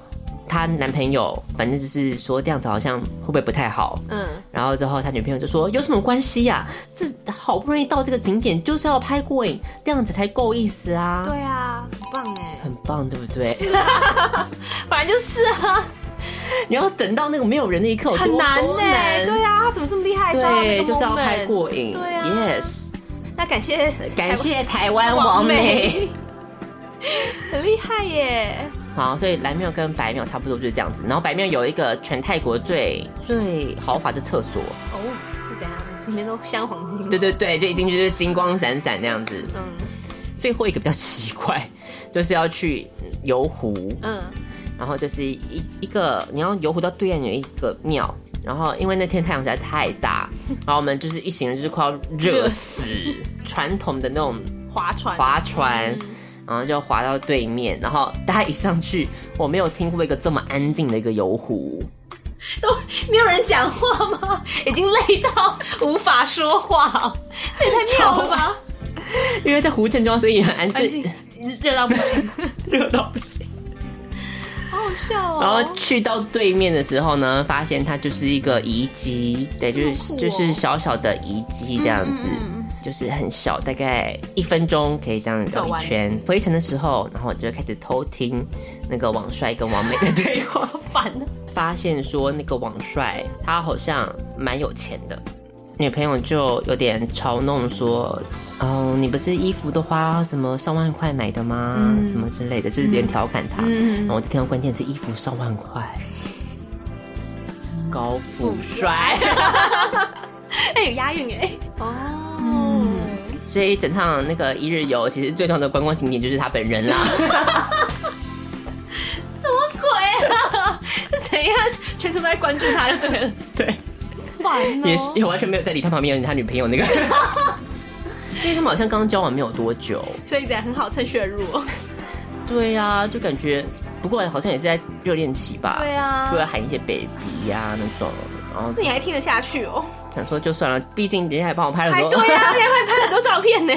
她男朋友反正就是说这样子好像会不会不太好，嗯，然后之后她女朋友就说有什么关系呀、这好不容易到这个景点，就是要拍过瘾，这样子才够意思啊，对啊，很棒哎，很棒，对不对？反正 [LAUGHS] 就是啊，你要等到那个没有人的一刻，很难多哎，难对啊，怎么这么厉害？对，就是要拍过瘾。对啊。Yes，那感谢感谢台湾王。美，[LAUGHS] 很厉害耶。好，所以蓝庙跟白庙差不多就是这样子。然后白庙有一个全泰国最最豪华的厕所，哦，是怎样？里面都镶黄金。对对对，就一进去就是金光闪闪那样子。嗯最后一个比较奇怪，就是要去游湖，嗯，然后就是一一个你要游湖到对岸有一个庙，然后因为那天太阳实在太大，[LAUGHS] 然后我们就是一行人就是快要热死，传统的那种划船，划船，然后就划到对面，然后大家一上去，我没有听过一个这么安静的一个游湖，都没有人讲话吗？[LAUGHS] 已经累到无法说话。哦，这也太妙了吧！因为在湖正中，所以很安静，，热到不行，热到不行。[LAUGHS] 然后去到对面的时候呢，发现它就是一个遗迹，对，就是、就是小小的遗迹这样子，就是很小，大概一分钟可以这样绕走一圈。回程的时候，然后我就开始偷听那个王帅跟王美的对话，[LAUGHS] 烦，发现说那个王帅他好像蛮有钱的，女朋友就有点嘲弄说：“哦，你不是衣服都花什么上万块买的吗？什么之类的，就是有点调侃他。然后我就听到关键是衣服上万块，高富帅，[LAUGHS] 哎，有押韵哎。哦，所以整趟那个一日游，其实最重要的观光景点就是他本人啦。[LAUGHS] 什么鬼啊？[LAUGHS] 怎样？全程都在关注他就对了。对，烦哦。也是也完全没有在理他旁边有他女朋友那个，[LAUGHS] 因为他们好像刚交往没有多久。所以得很好趁虚而入哦。对呀、就感觉，不过好像也是在热恋期吧。对啊就会喊一些 baby 呀、那种，然后那你还听得下去哦？想说就算了，毕竟人家还帮我拍了很多，还对啊，人家还拍了很多照片呢。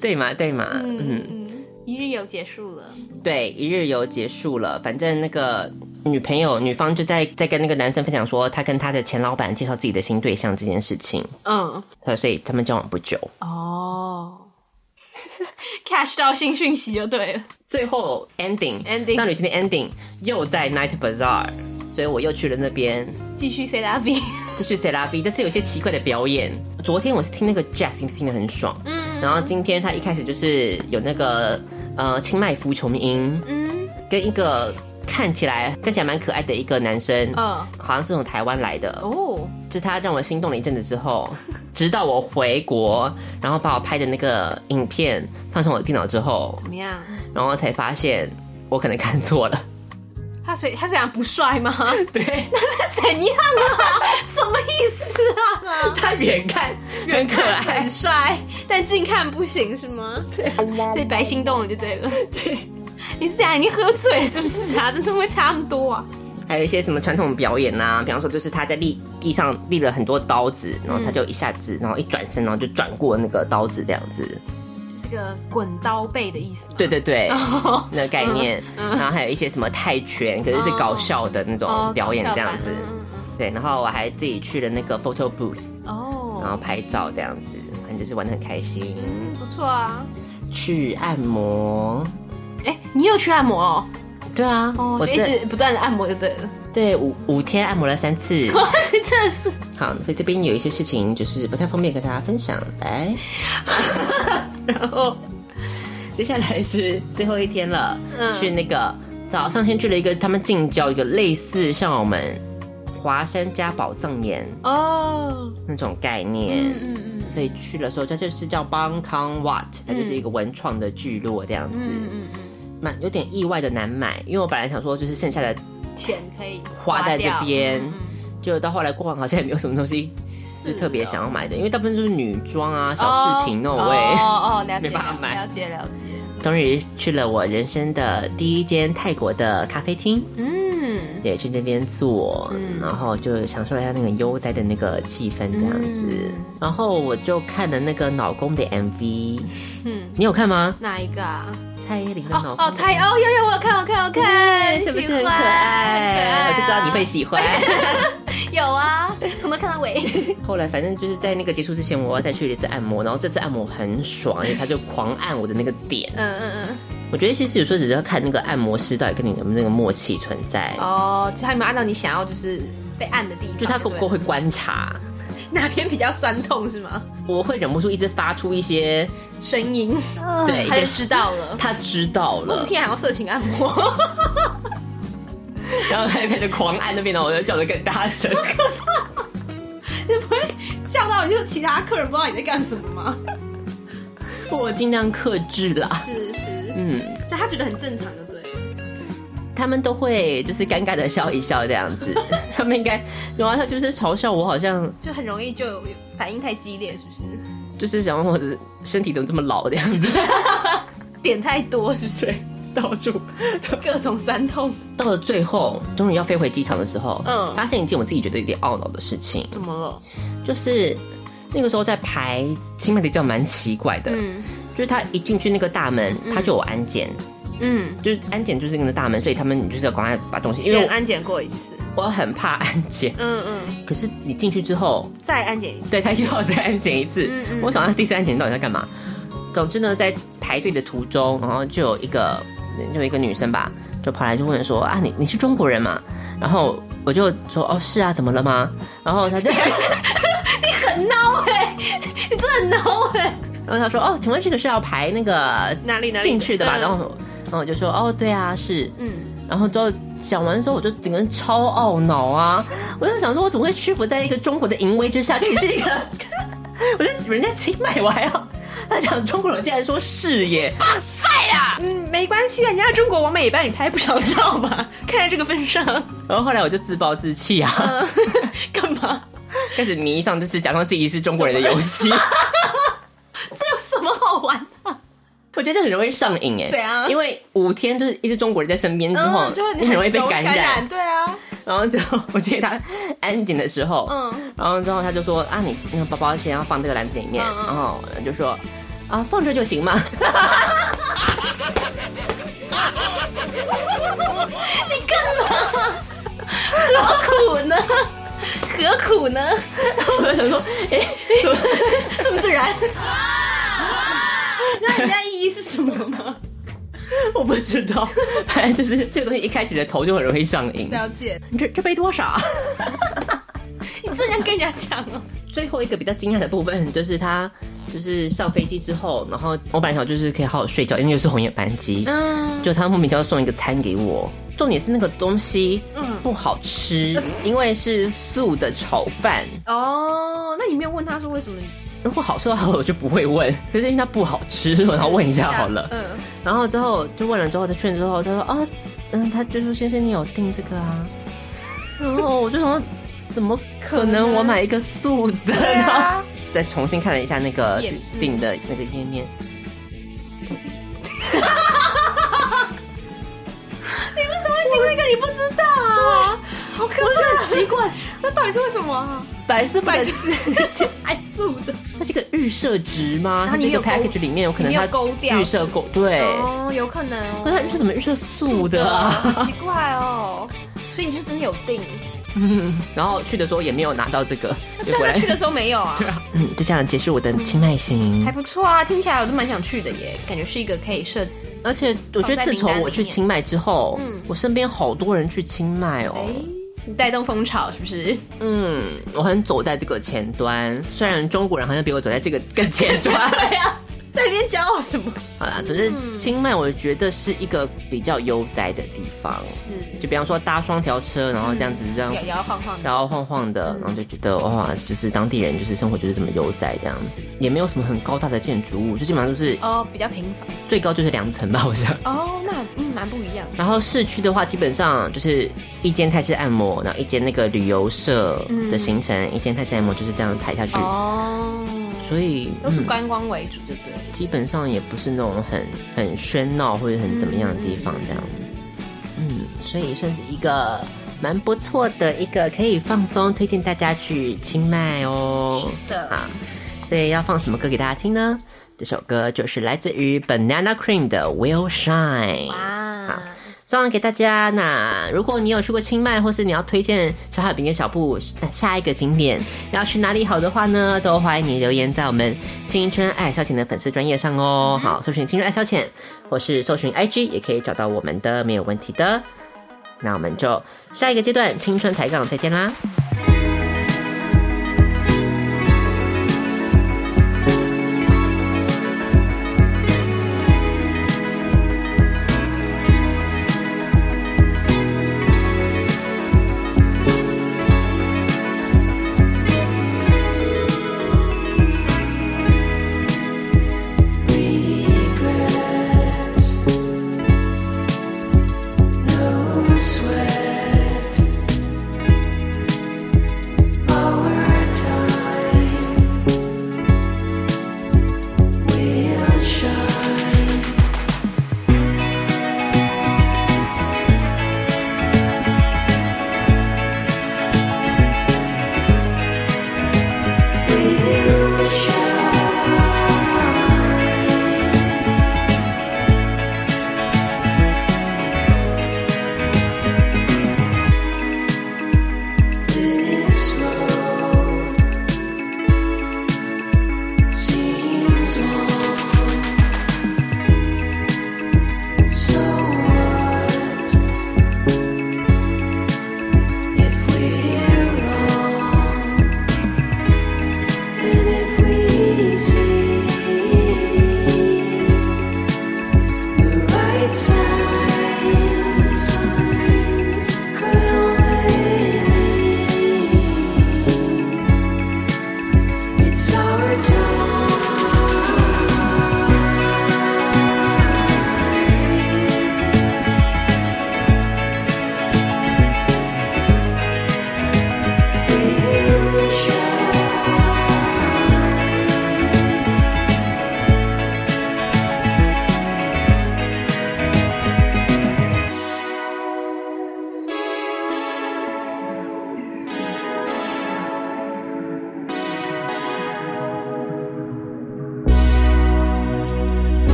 对嘛对嘛，嗯，嗯，一日游结束了。对，一日游结束了，反正那个女朋友女方就在在跟那个男生分享说，她跟她的前老板介绍自己的新对象这件事情，嗯，呃，所以他们交往不久，哦，[LAUGHS] catch 到新讯息就对了。最后 ending Ending 那旅行的 ending 又在 Night Bazaar，所以我又去了那边。继续 say V，继续 C 拉 V，但是有些奇怪的表演。昨天我是听那个 Jazz 听得很爽，嗯，然后今天他一开始就是有那个呃清迈服琼音，嗯，跟一个看起来看起来蛮可爱的一个男生，嗯好像是从台湾来的，哦，就是他让我心动了一阵子之后，直到我回国，然后把我拍的那个影片放上我的电脑之后，怎么样？然后才发现我可能看错了，他所以他是讲不帅吗？[LAUGHS] 对，那是怎样啊？什么意思啊？他远看远可爱很，帅，但近看不行是吗？对，所以白心动了就对了。对，你是怎样？你喝醉是不是啊？怎么会差那么多啊？还有一些什么传统表演呐、比方说就是他在立地上立了很多刀子，然后他就一下子，然后一转身，然后就转过那个刀子这样子。就是个滚刀背的意思吗？对对对，哦那个概念。然后还有一些什么泰拳，可是是搞笑的那哦种表演这样子。对，然后我还自己去了那个 photo booth，哦，然后拍照这样子，反正就是玩的很开心。不错啊。去按摩，哎，你又去按摩哦？对啊，哦，我就一直不断的按摩就对了。对，五五天按摩了三次。[LAUGHS] 真的是。好，所以这边有一些事情就是不太方便跟大家分享，来，[LAUGHS] 然后接下来是最后一天了，嗯。去那个早上先去了一个他们近郊一个类似像我们华山加宝藏岩哦，那种概念，嗯嗯嗯所以去的时候它就是叫 Bangkok Wat，它就是一个文创的聚落这样子，嗯嗯嗯，蛮有点意外的难买，因为我本来想说就是剩下的钱可以花在这边嗯嗯 [LAUGHS] 就到后来过完好像也没有什么东西是特别想要买的，因为大部分都是女装啊、小饰品那种味。哦 [LAUGHS] 哦，了解，没办法买了解了解。终于去了我人生的第一间泰国的咖啡厅，嗯，对，去那边坐，然后就享受一下那个悠哉的那个气氛这样子。嗯然后我就看了那个老公的 MV，嗯，你有看吗？哪一个啊？蔡依林的老哦公哦，蔡哦，有有，我有看，我看，我看，是不是很可爱？很可爱我就知道你会喜欢。[LAUGHS] 有啊，从头看到尾。[LAUGHS] 后来反正就是在那个结束之前，我要再去一次按摩，然后这次按摩很爽，因为他就狂按我的那个点。嗯嗯嗯。我觉得其实有时候只是要看那个按摩师到底跟你有没有那个默契存在，哦，就他有没有按到你想要就是被按的地方？就他够不对够够会观察，[LAUGHS] 哪边比较酸痛是吗？我会忍不住一直发出一些声音，对，他就知道了。他知道了我们，听还要色情按摩，[LAUGHS] 然后还开始狂按那边，然后我就叫的更大声。可怕你不会叫到就是其他客人不知道你在干什么吗？我尽量克制啦，是是，嗯，所以他觉得很正常，就对了。他们都会就是尴尬的笑一笑这样子，[LAUGHS] 他们应该，然后他就是嘲笑我，好像就很容易就有反应太激烈，是不是？就是想问我的身体怎么这么老的样子，[LAUGHS] 点太多是不是？到处各种酸痛，到了最后，终于要飞回机场的时候，嗯发现一件我自己觉得有点懊恼的事情，怎么了？就是那个时候在排清迈的叫蛮奇怪的，嗯就是他一进去那个大门，他就有安检，嗯，就是安检就是那个大门，所以他们就是要赶快把东西，因为先安检过一次，我我很怕安检，嗯嗯，可是你进去之后，再安检一次，对他又要再安检一次，[LAUGHS] 嗯嗯。我想他第三安检到底在干嘛？总之呢，在排队的途中，然后就有一个就有一个女生吧，就跑来就问说啊，你你是中国人吗？然后我就说哦是啊，怎么了吗？然后他就 [LAUGHS] 你很孬哎，你真的很孬哎，然后他说哦，请问这个是要排那个哪里哪里进去的吧？嗯然后然后我就说哦对啊是，嗯，然后之后讲完之后，我就整个人超懊恼啊！[LAUGHS] 我就想说，我怎么会屈服在一个中国的淫威之下？这也是一个，[LAUGHS] 我在人家清迈，我还要他讲中国人，竟然说是耶！嗯，没关系啊，人家中国网美也帮你拍不少照嘛，[LAUGHS] 看在这个份上，然后后来我就自暴自弃啊，嗯，干嘛？开始迷上就是假装自己是中国人的游戏。么好玩的？我觉得这很容易上瘾哎，怎样因为五天就是一直中国人在身边之后，嗯，就你很容易被感感染。对啊，然后之后，我记得他安检的时候，嗯然后之后他就说啊，你那个包包先要放这个篮子里面，然后就说啊，放这就行嘛？[LAUGHS] 你干嘛？何苦呢？何苦呢？[LAUGHS] 我就想说，哎、[LAUGHS] 这么自然？[LAUGHS] 那人家意义是什么吗？[LAUGHS] 我不知道，反正就是这个东西一开始的头就很容易上瘾。了解，你这这杯多少？[LAUGHS] 你这样跟人家讲哦。最后一个比较惊讶的部分就是他就是上飞机之后，然后我本来想就是可以好好睡觉，因为又是红眼班机，嗯，就他莫名其妙送一个餐给我。重点是那个东西嗯不好吃，因为是素的炒饭。哦，那你没有问他说为什么？如果好吃的话，我就不会问。[LAUGHS] 可是因为它不好吃，我要问一下好了。嗯，然后之后就问了之后，他劝之后，他说啊，嗯，他就说先生你有订这个啊。[LAUGHS] 然后我就想说，怎么可能我买一个素的？对然后啊，再重新看了一下那个页订的那个页面，[LAUGHS] 你为什么会订那个？你不知道啊？好可怕！奇怪，那到底是为什么啊？百思不得其解。还素的？它是一个预设值吗？它这个 package 里面有可能它勾掉预设勾对，哦，有可能哦。那它预设怎么预设素的啊？好奇怪哦。所以你就是真的有定？[LAUGHS] 然后去的时候也没有拿到这个，就 [LAUGHS] 对啊，去的时候没有啊。[LAUGHS] 对啊，嗯，就这样结束我的清迈行还。不错啊，听起来我都蛮想去的耶，感觉是一个可以设。而且我觉得自从我去清迈之后，嗯我身边好多人去清迈哦。哎，你带动风潮是不是？嗯，我很走在这个前端，虽然中国人好像比我走在这个更前端。[LAUGHS] 对啊，在里面骄傲什么？好啦，总之清迈我觉得是一个比较悠哉的地方，是就比方说搭双条车，然后这样子这样摇摇晃晃的。摇摇晃晃的，然后就觉得哇，就是当地人就是生活就是这么悠哉这样子，也没有什么很高大的建筑物，就基本上就是哦，比较平凡。最高就是两层吧，好像。哦，那嗯蛮不一样。然后市区的话，基本上就是一间泰式按摩，然后一间那个旅游社的行程，一间泰式按摩就是这样抬下去，哦，所以都是嗯观光为主，就对了。基本上也不是那种很很喧闹或者很怎么样的地方，这样。嗯，所以算是一个蛮不错的一个可以放松，推荐大家去清迈哦。是的啊，所以要放什么歌给大家听呢？这首歌就是来自于 Banana Cream 的 Will Shine。哇，送给大家。那如果你有去过清迈，或是你要推荐小海饼跟小布下一个景点要去哪里好的话呢，都欢迎你留言在我们青春爱消遣的粉丝专业上哦。好，搜寻青春爱消遣，或是搜寻 IG 也可以找到我们的，没有问题的。那我们就下一个阶段青春抬杠再见啦。